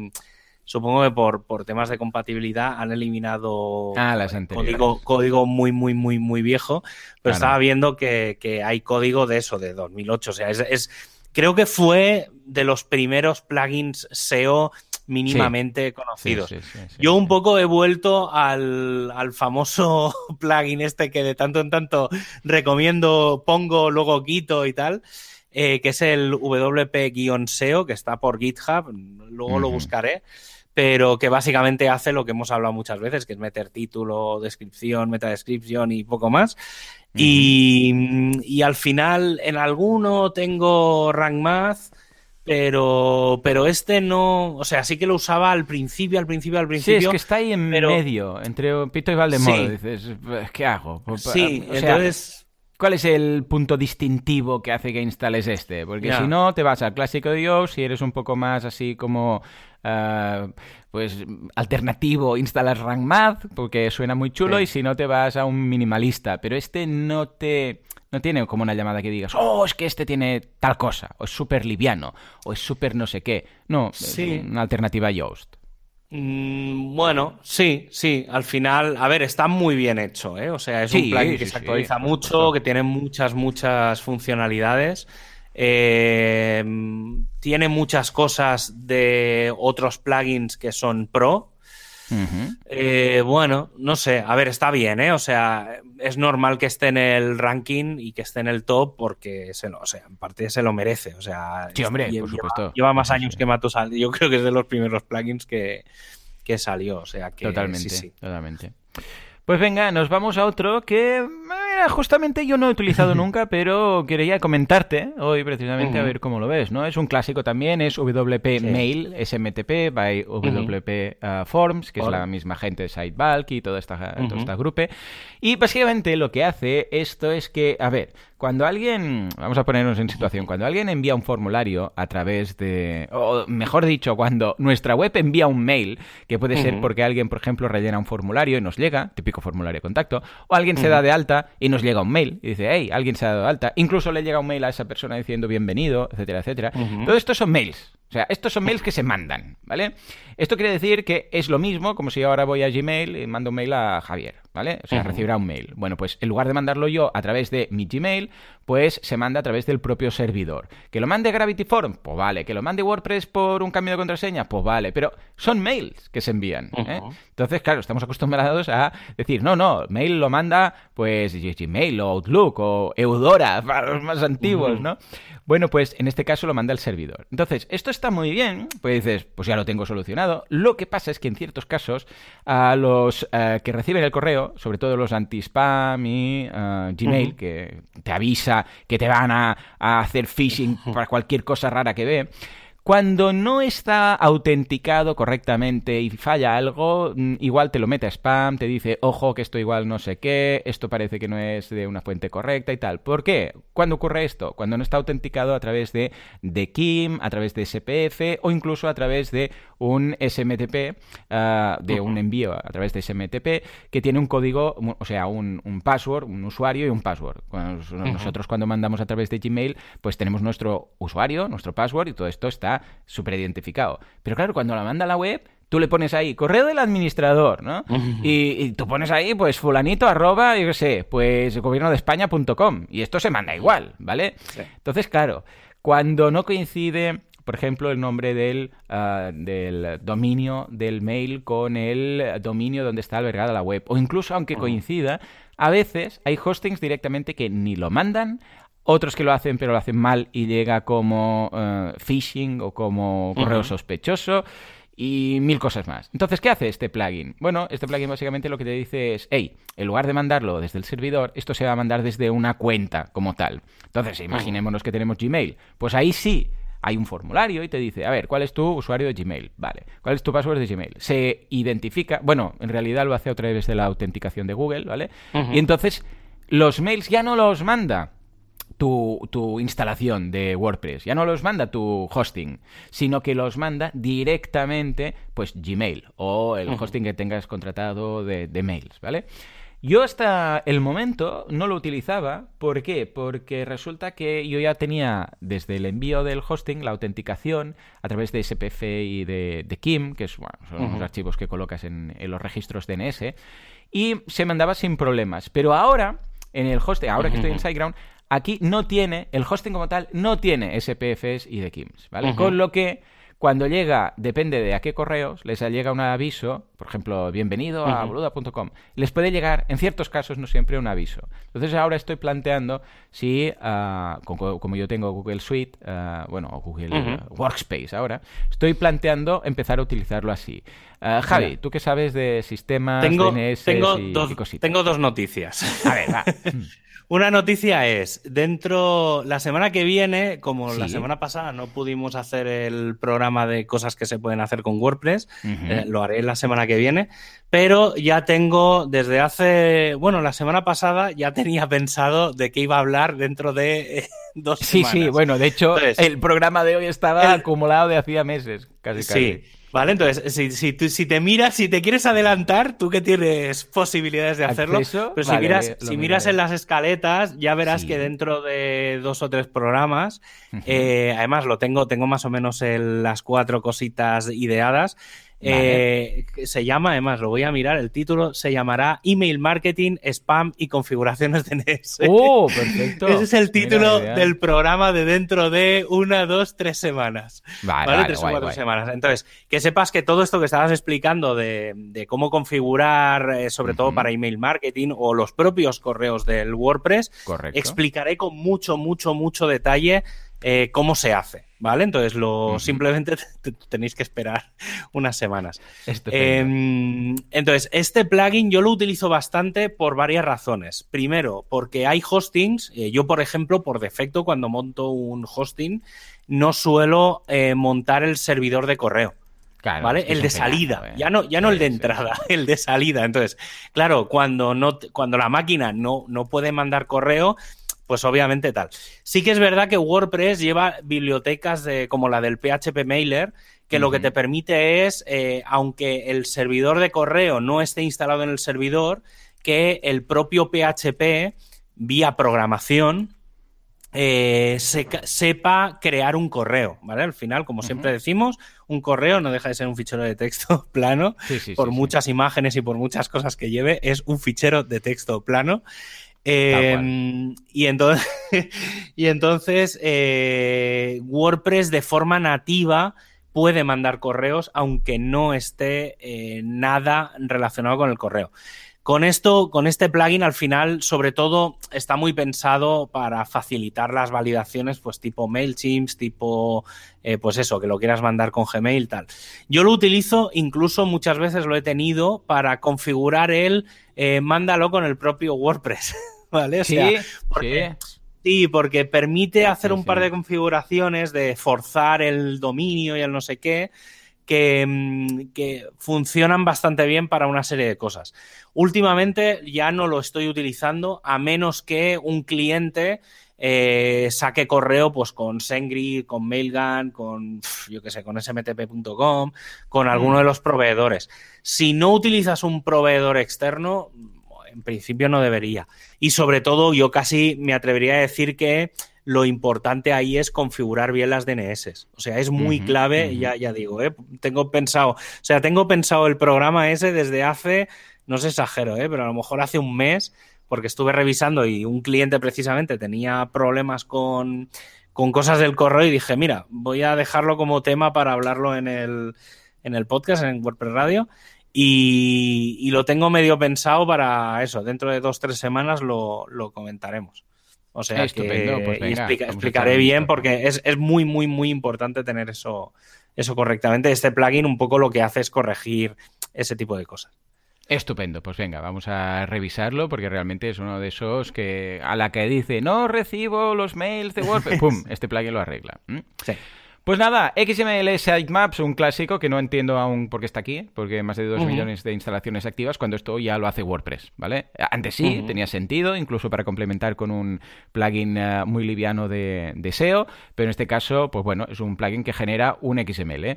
supongo que por, por temas de compatibilidad, han eliminado ah, código, código muy, muy, muy, muy viejo, pero estaba viendo que, que, hay código de eso, de 2008. O sea, es, es, creo que fue de los primeros plugins SEO mínimamente conocidos. Yo un poco he vuelto al, famoso plugin este que de tanto en tanto recomiendo, pongo, luego quito y tal, eh, que es el WP-SEO, que está por GitHub, luego lo buscaré pero que básicamente hace lo que hemos hablado muchas veces, que es meter título, descripción, metadescripción y poco más. y, y, al final, en alguno tengo Rank Math, pero, pero este no, o sea, sí que lo usaba al principio, al principio, al principio. Sí, es que está ahí en medio, entre Pito y Valdemoro. Dices, ¿qué hago? Pues, sí, entonces... ¿Cuál es el punto distintivo que hace que instales este? Porque si no, te vas al clásico de Dios, si eres un poco más así como ah, pues alternativo, instalas Rank Math, porque suena muy chulo, y si no te vas a un minimalista. Pero este no te no tiene como una llamada que digas, oh, es que este tiene tal cosa, o es súper liviano, o es súper no sé qué. No, sí. una alternativa a Yoast. Mm, bueno, sí, sí. Al final, a ver, está muy bien hecho, ¿eh? O sea, es un plugin que se actualiza mucho, que tiene muchas, muchas funcionalidades. Eh, tiene muchas cosas de otros plugins que son pro, eh, bueno, no sé, a ver, está bien, ¿eh? O sea, es normal que esté en el ranking y que esté en el top porque se lo, o sea, en parte se lo merece. O sea, sí, hombre, por lleva, supuesto. Lleva más años que Matusal. Yo creo que es de los primeros plugins que, que salió. O sea que. Totalmente, sí, totalmente. Pues venga, nos vamos a otro que justamente yo no he utilizado nunca, pero quería comentarte hoy precisamente a ver cómo lo ves, ¿no? Es un clásico también, es WP Mail, SMTP by WP uh, Forms, que es la misma gente de Sidebulk y toda esta, toda esta grupe. Y básicamente lo que hace esto es que, a ver, cuando alguien, vamos a ponernos en situación, cuando alguien envía un formulario a través de, o mejor dicho, cuando nuestra web envía un mail, que puede ser porque alguien, por ejemplo, rellena un formulario y nos llega, típico formulario de contacto, o alguien se da de alta y nos llega un mail y dice, hey, alguien se ha dado de alta, incluso le llega un mail a esa persona diciendo bienvenido, etcétera, etcétera. Todo esto son mails. O sea, estos son mails que se mandan, ¿vale? Esto quiere decir que es lo mismo como si ahora voy a Gmail y mando un mail a Javier, ¿vale? O sea, recibirá un mail. Bueno, pues en lugar de mandarlo yo a través de mi Gmail, pues se manda a través del propio servidor. ¿Que lo mande Gravity Form? Pues vale. ¿Que lo mande WordPress por un cambio de contraseña? Pues vale. Pero son mails que se envían. ¿eh? Entonces, claro, estamos acostumbrados a decir, no, no, mail lo manda pues Gmail o Outlook o Eudora para los más antiguos, ¿no? Bueno, pues en este caso lo manda el servidor. Entonces, esto está muy bien, pues dices, pues ya lo tengo solucionado. Lo que pasa es que en ciertos casos, a los eh, que reciben el correo, sobre todo los anti-spam y eh, Gmail, que te avisa que te van a, a hacer phishing para cualquier cosa rara que ve, cuando no está autenticado correctamente y falla algo, mm, igual te lo mete a spam, te dice, ojo, que esto igual no sé qué, esto parece que no es de una fuente correcta y tal. ¿Por qué? ¿Cuándo ocurre esto? Cuando no está autenticado a través de, de KIM, a través de SPF o incluso a través de un SMTP, ah, de un envío a través de SMTP, que tiene un código, o sea, un, un password, un usuario y un password. nosotros cuando mandamos a través de Gmail, pues tenemos nuestro usuario, nuestro password y todo esto está súper identificado. Pero claro, cuando la manda a la web, tú le pones ahí correo del administrador, ¿no? y, tú pones ahí, pues fulanito arroba, yo qué sé, pues gobierno de España.com. Y esto se manda igual, ¿vale? Entonces, claro, cuando no coincide, por ejemplo, el nombre del, ah, del dominio del mail con el dominio donde está albergada la web, o incluso aunque coincida, a veces hay hostings directamente que ni lo mandan otros que lo hacen pero lo hacen mal y llega como eh, phishing o como correo sospechoso y mil cosas más. Entonces, ¿qué hace este plugin? Bueno, este plugin básicamente lo que te dice es, hey, en lugar de mandarlo desde el servidor, esto se va a mandar desde una cuenta como tal. Entonces, imaginémonos que tenemos Gmail. Pues ahí sí hay un formulario y te dice, a ver, ¿cuál es tu usuario de Gmail? Vale, ¿cuál es tu password de Gmail? Se identifica, bueno, en realidad lo hace a través de la autenticación de Google, ¿vale? Y entonces los mails ya no los manda tu, instalación de WordPress. Ya no los manda tu hosting, sino que los manda directamente, pues Gmail o el hosting que tengas contratado de, mails, ¿vale? Yo hasta el momento no lo utilizaba. ¿Por qué? Porque resulta que yo ya tenía desde el envío del hosting la autenticación a través de SPF y de, KIM, que son los archivos que colocas en, en, los registros DNS, y se mandaba sin problemas. Pero ahora, en el hosting, ahora que estoy en SiteGround, aquí no tiene, el hosting como tal, no tiene SPFs y de KIMS, ¿vale? Con lo que cuando llega, depende de a qué correos, les llega un aviso, por ejemplo, bienvenido a boluda.com, les puede llegar, en ciertos casos, no siempre, un aviso. Entonces ahora estoy planteando si, ah, como, yo tengo Google Suite, uh, bueno, Google Workspace ahora, estoy planteando empezar a utilizarlo así. Ah, Javi, ¿tú qué sabes de sistemas, tengo, tengo dos, Tengo dos noticias. A ver, va. Una noticia es, dentro, la semana que viene, como la semana pasada no pudimos hacer el programa de cosas que se pueden hacer con WordPress, eh, lo haré la semana que viene, pero ya tengo desde hace, bueno, la semana pasada ya tenía pensado de qué iba a hablar dentro de eh, dos semanas. Sí, sí, bueno, de hecho el programa de hoy estaba acumulado de hacía meses, casi. casi. Vale, entonces, si, si, si, te miras, si te quieres adelantar, tú que tienes posibilidades de hacerlo, pero si miras, si miras en las escaletas, ya verás que dentro de dos o tres programas, eh, además lo tengo, tengo más o menos las cuatro cositas ideadas. Eh, se llama, además, lo voy a mirar, el título se llamará Email Marketing, Spam y Configuraciones de NS. ¡Oh, perfecto! Ese es el título del programa de dentro de una, dos, tres semanas. Vale, tres o cuatro semanas. Entonces, que sepas que todo esto que estabas explicando de, cómo configurar, eh, sobre todo para email marketing o los propios correos del WordPress, explicaré con mucho, mucho, mucho detalle eh, cómo se hace, ¿vale? Entonces, lo, simplemente tenéis que esperar unas semanas. Em, entonces, este plugin yo lo utilizo bastante por varias razones. Primero, porque hay hostings. Eh, yo, por ejemplo, por defecto, cuando monto un hosting, no suelo eh, montar el servidor de correo. ¿Vale? El de salida, ya no, ya no el de entrada, el de salida. Entonces, claro, cuando no, cuando la máquina no, no puede mandar correo, pues obviamente tal. Sí que es verdad que WordPress lleva bibliotecas de, como la del PHP Mailer, que lo que te permite es, eh, aunque el servidor de correo no esté instalado en el servidor, que el propio PHP, vía programación, eh, sepa crear un correo, ¿vale? Al final, como siempre decimos, un correo no deja de ser un fichero de texto plano, por muchas imágenes y por muchas cosas que lleve, es un fichero de texto plano. Em, y entonces, eh, WordPress de forma nativa puede mandar correos aunque no esté eh, nada relacionado con el correo. Con esto, con este plugin, al final, sobre todo, está muy pensado para facilitar las validaciones, pues tipo MailChimp, tipo, eh, pues eso, que lo quieras mandar con Gmail, tal. Yo lo utilizo, incluso muchas veces lo he tenido para configurar el eh, mándalo con el propio WordPress, ¿vale? sí, porque, sí. porque permite hacer un par de configuraciones de forzar el dominio y el no sé qué. Mm, que, funcionan bastante bien para una serie de cosas. Últimamente ya no lo estoy utilizando a menos que un cliente eh, saque correo pues con Sengri, con Mailgun, con yo qué sé, con smtp.com, con alguno de los proveedores. Si no utilizas un proveedor externo, en principio no debería. Y sobre todo, yo casi me atrevería a decir que lo importante ahí es configurar bien las DNS. O sea, es muy clave, ya, ya digo, ¿eh? tengo pensado, o sea, tengo pensado el programa ese desde hace, no sé exagero, ¿eh? pero a lo mejor hace un mes, porque estuve revisando y un cliente precisamente tenía problemas con, con cosas del correo y dije, mira, voy a dejarlo como tema para hablarlo en el, en el podcast, en WordPress Radio. Y, lo tengo medio pensado para eso. Dentro de dos, tres semanas lo comentaremos. O sea, Estupendo. Pues explicaré bien porque es, muy, muy, muy importante tener eso, eso correctamente. Este plugin un poco lo que hace es corregir ese tipo de cosas. Estupendo, pues venga, vamos a revisarlo porque realmente es uno de esos que a la que dice no recibo los mails de WordPress, ¡pum! Este plugin lo arregla. Sí. Pues nada, XML Sitemaps, un clásico que no entiendo aún por qué está aquí, porque más de 2 millones de instalaciones activas cuando esto ya lo hace WordPress, ¿vale? Antes sí, tenía sentido, incluso para complementar con un plugin eh, muy liviano de, SEO, pero en este caso, pues bueno, es un plugin que genera un XML. Eh,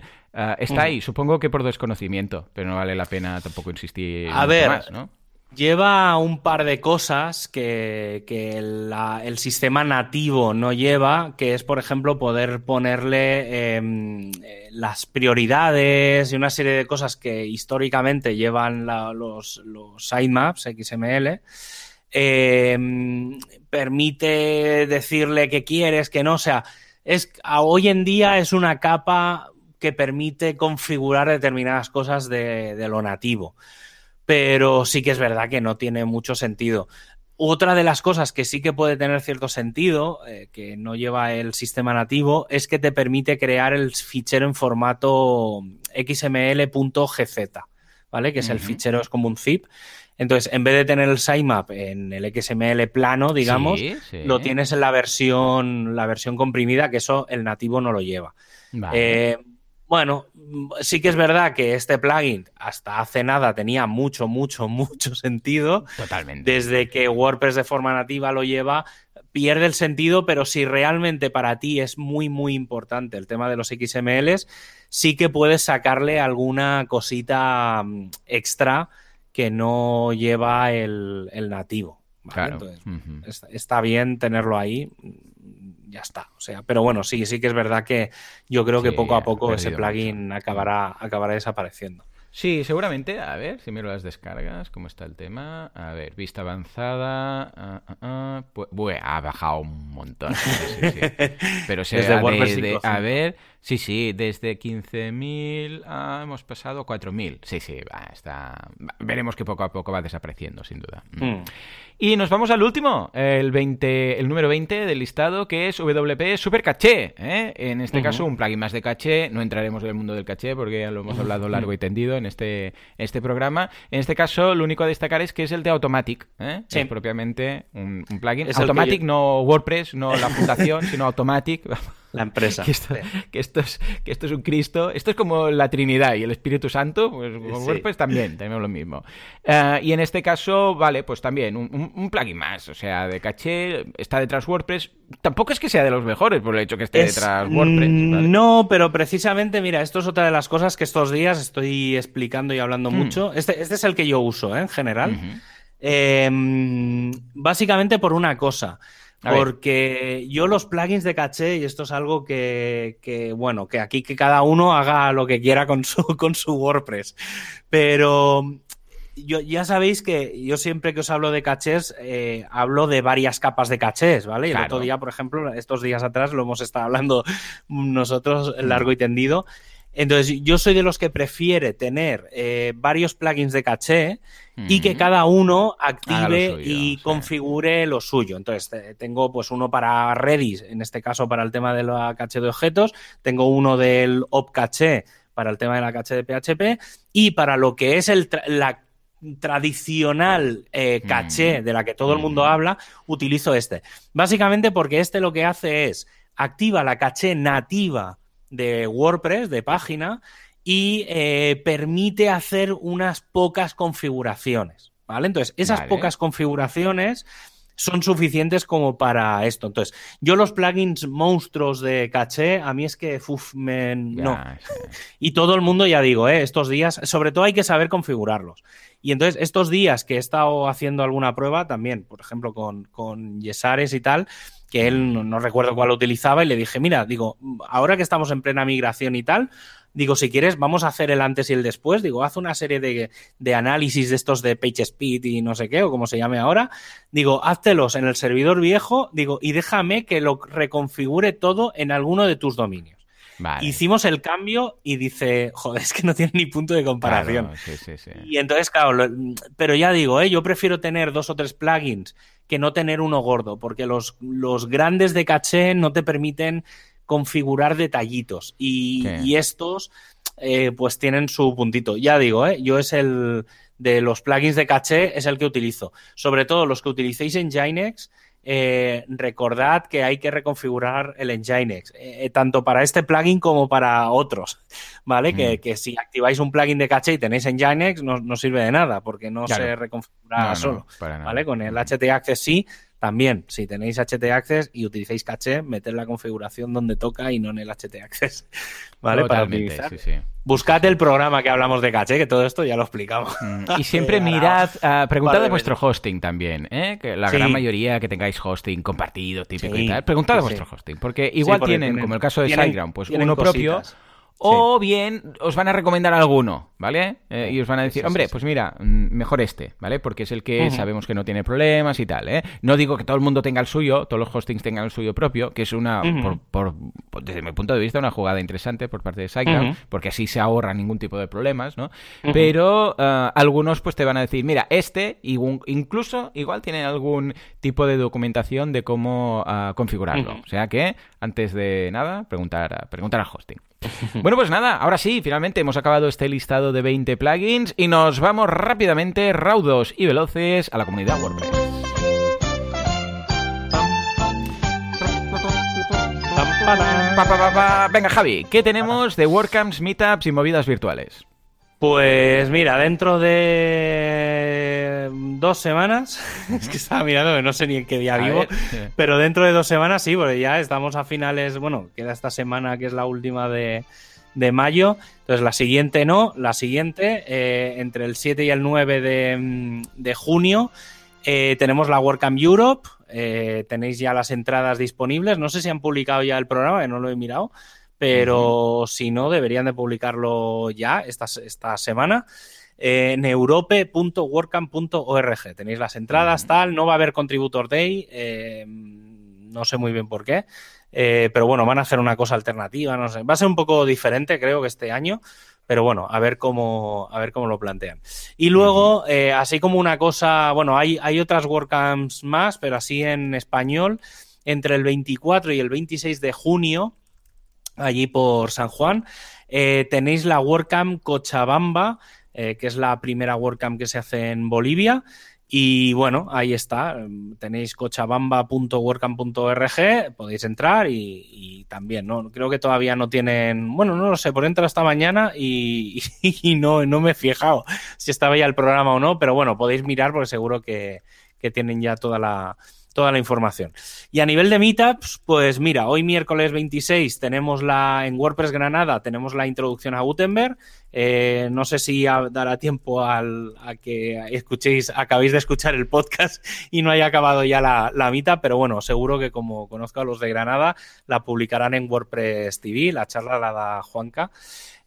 está ahí, supongo que por desconocimiento, pero no vale la pena tampoco insistir a ver, más, ¿no? Lleva un par de cosas que, el sistema nativo no lleva, que es, por ejemplo, poder ponerle em, eh, las prioridades y una serie de cosas que históricamente llevan los, sitemaps XML. Em, permite decirle que quieres, que no. O sea, es, hoy en día es una capa que permite configurar determinadas cosas de lo nativo pero sí que es verdad que no tiene mucho sentido. Otra de las cosas que sí que puede tener cierto sentido, eh, que no lleva el sistema nativo, es que te permite crear el fichero en formato xml.gz, ¿vale? Que es el fichero, es como un zip. Entonces, en vez de tener el sitemap en el XML plano, digamos, lo tienes en la versión, la versión comprimida, que eso el nativo no lo lleva. Eh, bueno, sí que es verdad que este plugin hasta hace nada tenía mucho, mucho, mucho sentido. Totalmente. Desde que WordPress de forma nativa lo lleva, pierde el sentido, pero si realmente para ti es muy, muy importante el tema de los XMLs, sí que puedes sacarle alguna cosita mm, extra que no lleva el, nativo. Claro. está bien tenerlo ahí ya está. O sea, pero bueno, sí, sí que es verdad que yo creo que poco a poco ese plugin acabará, acabará desapareciendo. Sí, seguramente. A ver, si miro las descargas, ¿cómo está el tema? A ver, vista avanzada. Pues, ha bajado un montón. Pero se desde, a ver, sí, sí, desde 15.000 hemos pasado a 4.000. Sí, sí, va, está. Veremos que poco a poco va desapareciendo, sin duda. Mm. Mm. Y nos vamos al último, el 20, el número 20 del listado, que es WP Super Caché. ¿eh? En este caso, un plugin más de caché. No entraremos en el mundo del caché porque ya lo hemos hablado largo y tendido en este, este programa. En este caso, lo único a destacar es que es el de Automatic. ¿eh? Es propiamente un, plugin. Automatic, no WordPress, no la fundación, sino Automatic. La empresa. Que esto, es, que esto es un Cristo. Esto es como la Trinidad y el Espíritu Santo, pues WordPress también, tenemos lo mismo. Eh, y en este caso, vale, pues también un, plugin más. O sea, de caché, está detrás WordPress. Tampoco es que sea de los mejores por el hecho que esté detrás WordPress. Mm, no, pero precisamente, mira, esto es otra de las cosas que estos días estoy explicando y hablando hmm. mucho. Este, este, es el que yo uso, ¿eh? en general. Em, básicamente por una cosa Porque yo los plugins de caché, y esto es algo que, que, bueno, que aquí que cada uno haga lo que quiera con su, con su WordPress. Pero yo, ya sabéis que yo siempre que os hablo de cachés, eh, hablo de varias capas de cachés, ¿vale? Y el otro día, por ejemplo, estos días atrás lo hemos estado hablando nosotros largo y tendido. Entonces, yo soy de los que prefiere tener eh, varios plugins de caché y que cada uno active y configure lo suyo. Entonces, tengo pues uno para Redis, en este caso para el tema de la caché de objetos, tengo uno del op caché para el tema de la caché de PHP y para lo que es el la tradicional eh, caché mm. de la que todo el mundo mm. habla, utilizo este. Básicamente porque este lo que hace es activa la caché nativa de WordPress, de página, y eh, permite hacer unas pocas configuraciones. ¿Vale? Entonces, esas pocas configuraciones son suficientes como para esto. Entonces, yo los plugins monstruos de caché, a mí es que, uf, me, no. Y todo el mundo, ya digo, ¿eh? estos días, sobre todo hay que saber configurarlos. Y entonces, estos días que he estado haciendo alguna prueba, también, por ejemplo, con, con Yesares y tal, que él no, recuerdo cuál utilizaba, y le dije, mira, digo, ahora que estamos en plena migración y tal, digo, si quieres, vamos a hacer el antes y el después. Digo, haz una serie de, de, análisis de estos de PageSpeed y no sé qué, o como se llame ahora. Digo, háztelos en el servidor viejo, digo, y déjame que lo reconfigure todo en alguno de tus dominios. Hicimos el cambio y dice, joder, es que no tiene ni punto de comparación. Y entonces, claro, pero ya digo, ¿eh? yo prefiero tener dos o tres plugins que no tener uno gordo, porque los, los grandes de caché no te permiten configurar detallitos y, estos eh, pues tienen su puntito. Ya digo, ¿eh? yo es el de los plugins de caché es el que utilizo. Sobre todo los que utilicéis en Ginex, eh, recordad que hay que reconfigurar el Nginx, eh, tanto para este plugin como para otros, ¿vale? Mm. Que, si activáis un plugin de caché y tenéis Nginx, no, no sirve de nada, porque no se reconfigura solo, ¿vale? Con el HT Access sí, también, si tenéis HT Access y utilizáis caché, meter la configuración donde toca y no en el HT Access. ¿Vale? Para utilizar. Buscad el programa que hablamos de caché, que todo esto ya lo explicamos. Mm, y siempre mirad, uh, preguntad de vuestro hosting también, ¿eh? que la gran mayoría que tengáis hosting compartido, típico y tal, preguntad de vuestro hosting, porque igual tienen, como el caso de SiteGround, pues uno propio o bien os van a recomendar alguno, ¿vale? Eh, y os van a decir, hombre, pues mira, mm, mejor este, ¿vale? Porque es el que sabemos que no tiene problemas y tal, ¿eh? No digo que todo el mundo tenga el suyo, todos los hostings tengan el suyo propio, que es una, por, desde mi punto de vista, una jugada interesante por parte de SiteGround, porque así se ahorra ningún tipo de problemas, ¿no? Pero eh, algunos pues te van a decir, mira, este, incluso igual tiene algún tipo de documentación de cómo ah, configurarlo. O sea que, antes de nada, preguntar, preguntar al hosting. Bueno, pues nada, ahora sí, finalmente hemos acabado este listado de 20 plugins y nos vamos rápidamente, raudos y veloces, a la comunidad WordPress. Venga, Javi, ¿qué tenemos de WordCamps, Meetups y movidas virtuales? Pues mira, dentro de dos semanas, es que estaba mirando que no sé ni en qué día vivo, pero dentro de dos semanas sí, porque ya estamos a finales, bueno, queda esta semana que es la última de, mayo, entonces la siguiente no, la siguiente, eh, entre el 7 y el 9 de, junio, eh, tenemos la WordCamp Europe, eh, tenéis ya las entradas disponibles, no sé si han publicado ya el programa, que no lo he mirado pero si no, deberían de publicarlo ya esta, esta semana. en europe.workcamp.org. Tenéis las entradas, tal. No va a haber Contributor Day. Eh, no sé muy bien por qué. Eh, pero bueno, van a hacer una cosa alternativa. No sé. Va a ser un poco diferente, creo que este año. Pero bueno, a ver cómo, a ver cómo lo plantean. Y luego, eh, así como una cosa, bueno, hay, hay otras WordCamps más, pero así en español, entre el 24 y el 26 de junio allí por San Juan. Eh, tenéis la WordCamp Cochabamba, eh, que es la primera WordCamp que se hace en Bolivia. Y bueno, ahí está. Tenéis cochabamba.wordcamp.org, podéis entrar y, también, ¿no? Creo que todavía no tienen. Bueno, no lo sé, por entrar esta mañana y, no, no me he fijado si estaba ya el programa o no, pero bueno, podéis mirar porque seguro que, que tienen ya toda la, toda la información. Y a nivel de meetups, pues mira, hoy miércoles 26 tenemos la en WordPress Granada, tenemos la introducción a Gutenberg. Eh, no sé si dará tiempo al, a que escuchéis, acabéis de escuchar el podcast y no haya acabado ya la, la mitad, pero bueno, seguro que como conozco a los de Granada, la publicarán en WordPress TV, la charla la da Juanca.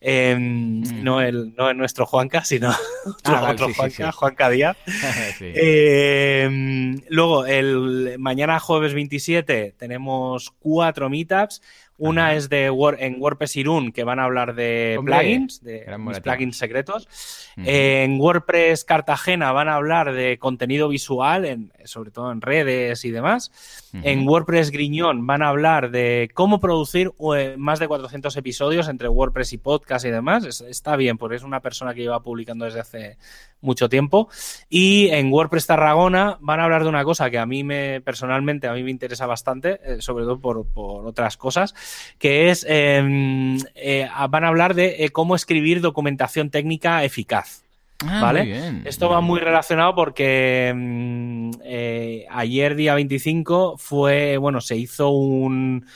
Em, mm. no, el, no nuestro Juanca, sino ah, otro, Juanca, Juanca Díaz. Em, luego, el mañana jueves 27 tenemos cuatro meetups. Una es de en WordPress Irún, que van a hablar de plugins, de plugins secretos. En WordPress Cartagena van a hablar de contenido visual, en, sobre todo en redes y demás. En WordPress Griñón van a hablar de cómo producir eh, más de 400 episodios entre WordPress y podcast y demás. está bien, porque es una persona que lleva publicando desde hace mucho tiempo. Y en WordPress Tarragona van a hablar de una cosa que a mí me, personalmente, a mí me interesa bastante, eh, sobre todo por, por otras cosas que es, em, eh, van a hablar de eh, cómo escribir documentación técnica eficaz. Ah, ¿Vale? Esto va muy relacionado porque em, eh, ayer, día 25, fue, bueno, se hizo un,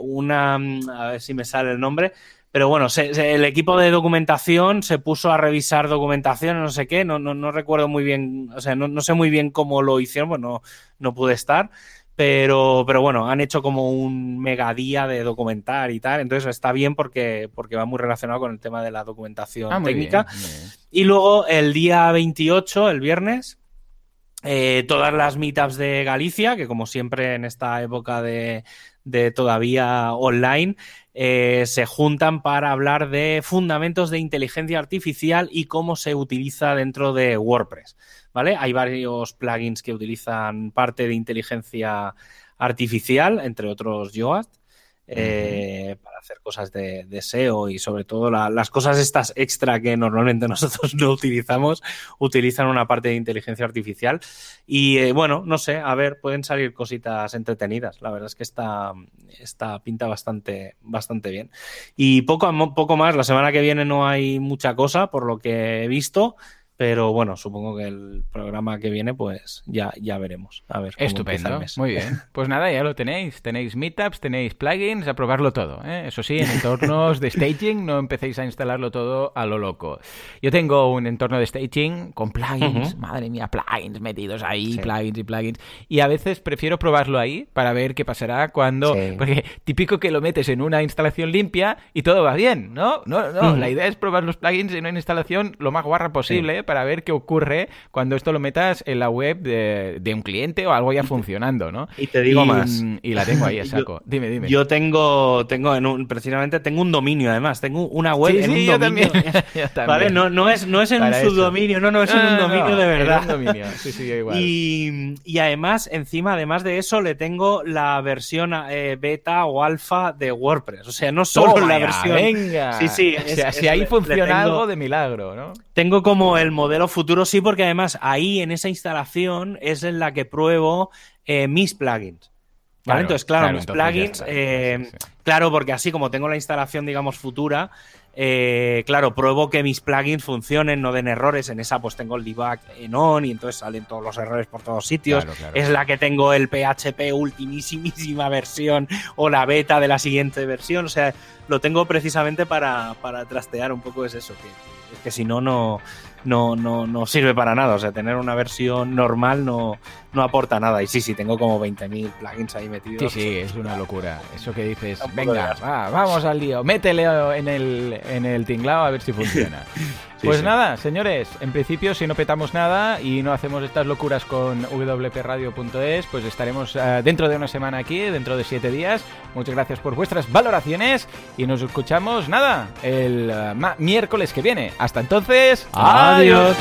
una, a ver si me sale el nombre, pero bueno, el equipo de documentación se puso a revisar documentación, no sé qué, no, no, no recuerdo muy bien, o sea, no, no, sé muy bien cómo lo hicieron, bueno, no pude estar, pero, pero bueno, han hecho como un mega día de documentar y tal. Entonces está bien porque, porque va muy relacionado con el tema de la documentación ah, técnica. Y luego el día 28, el viernes, eh, todas las meetups de Galicia, que como siempre en esta época de, de todavía online, eh, se juntan para hablar de fundamentos de inteligencia artificial y cómo se utiliza dentro de WordPress. ¿vale? Hay varios plugins que utilizan parte de inteligencia artificial, entre otros Yoast, eh, para hacer cosas de, SEO y sobre todo las cosas estas extra que normalmente nosotros no utilizamos, utilizan una parte de inteligencia artificial. Y eh, bueno, no sé, a ver, pueden salir cositas entretenidas. La verdad es que está, está pinta bastante, bastante bien. Y poco, poco más, la semana que viene no hay mucha cosa, por lo que he visto. Pero bueno, supongo que el programa que viene, pues ya, ya veremos. A ver. Estupendo. Muy bien. Pues nada, ya lo tenéis. Tenéis meetups, tenéis plugins, a probarlo todo. ¿eh? Eso sí, en entornos de staging no empecéis a instalarlo todo a lo loco. Yo tengo un entorno de staging con plugins. Madre mía, plugins metidos ahí, plugins y plugins. Y a veces prefiero probarlo ahí para ver qué pasará cuando. Porque típico que lo metes en una instalación limpia y todo va bien, ¿no? No, no. La idea es probar los plugins en una instalación lo más guarra posible para ver qué ocurre cuando esto lo metas en la web de, un cliente o algo ya funcionando, ¿no? Y te digo más. Y la tengo ahí a saco. dime, dime. Yo tengo, tengo en un, precisamente tengo un dominio además, tengo una web en un dominio. ¿Vale? No, no, es, no es en un subdominio, no, no, es en un dominio de verdad. dominio. Sí, sí, igual. Y, y, además, encima, además de eso, le tengo la versión eh, beta o alfa de WordPress. O sea, no solo la versión. Venga. Sí, sí. si ahí funciona algo de milagro, ¿no? Tengo como el modelo futuro, sí, porque además ahí en esa instalación es en la que pruebo eh, mis plugins. ¿Vale? entonces, claro, mis plugins, eh, claro, porque así como tengo la instalación, digamos, futura, eh, claro, pruebo que mis plugins funcionen, no den errores. En esa, pues tengo el debug en on y entonces salen todos los errores por todos sitios. Es la que tengo el PHP ultimísima versión o la beta de la siguiente versión. O sea, lo tengo precisamente para, para trastear un poco, es eso, que es que si no, no, no, no, sirve para nada. O sea, tener una versión normal no, no aporta nada. Y sí, sí, tengo como 20.000 plugins ahí metidos. Sí, sí, es una locura. Eso que dices, venga, vamos al lío, métele en el, en el tinglao a ver si funciona. pues nada, señores, en principio, si no petamos nada y no hacemos estas locuras con wpradio.es, pues estaremos eh, dentro de una semana aquí, dentro de siete días. Muchas gracias por vuestras valoraciones y nos escuchamos, nada, el eh, miércoles que viene. Hasta entonces, Adiós.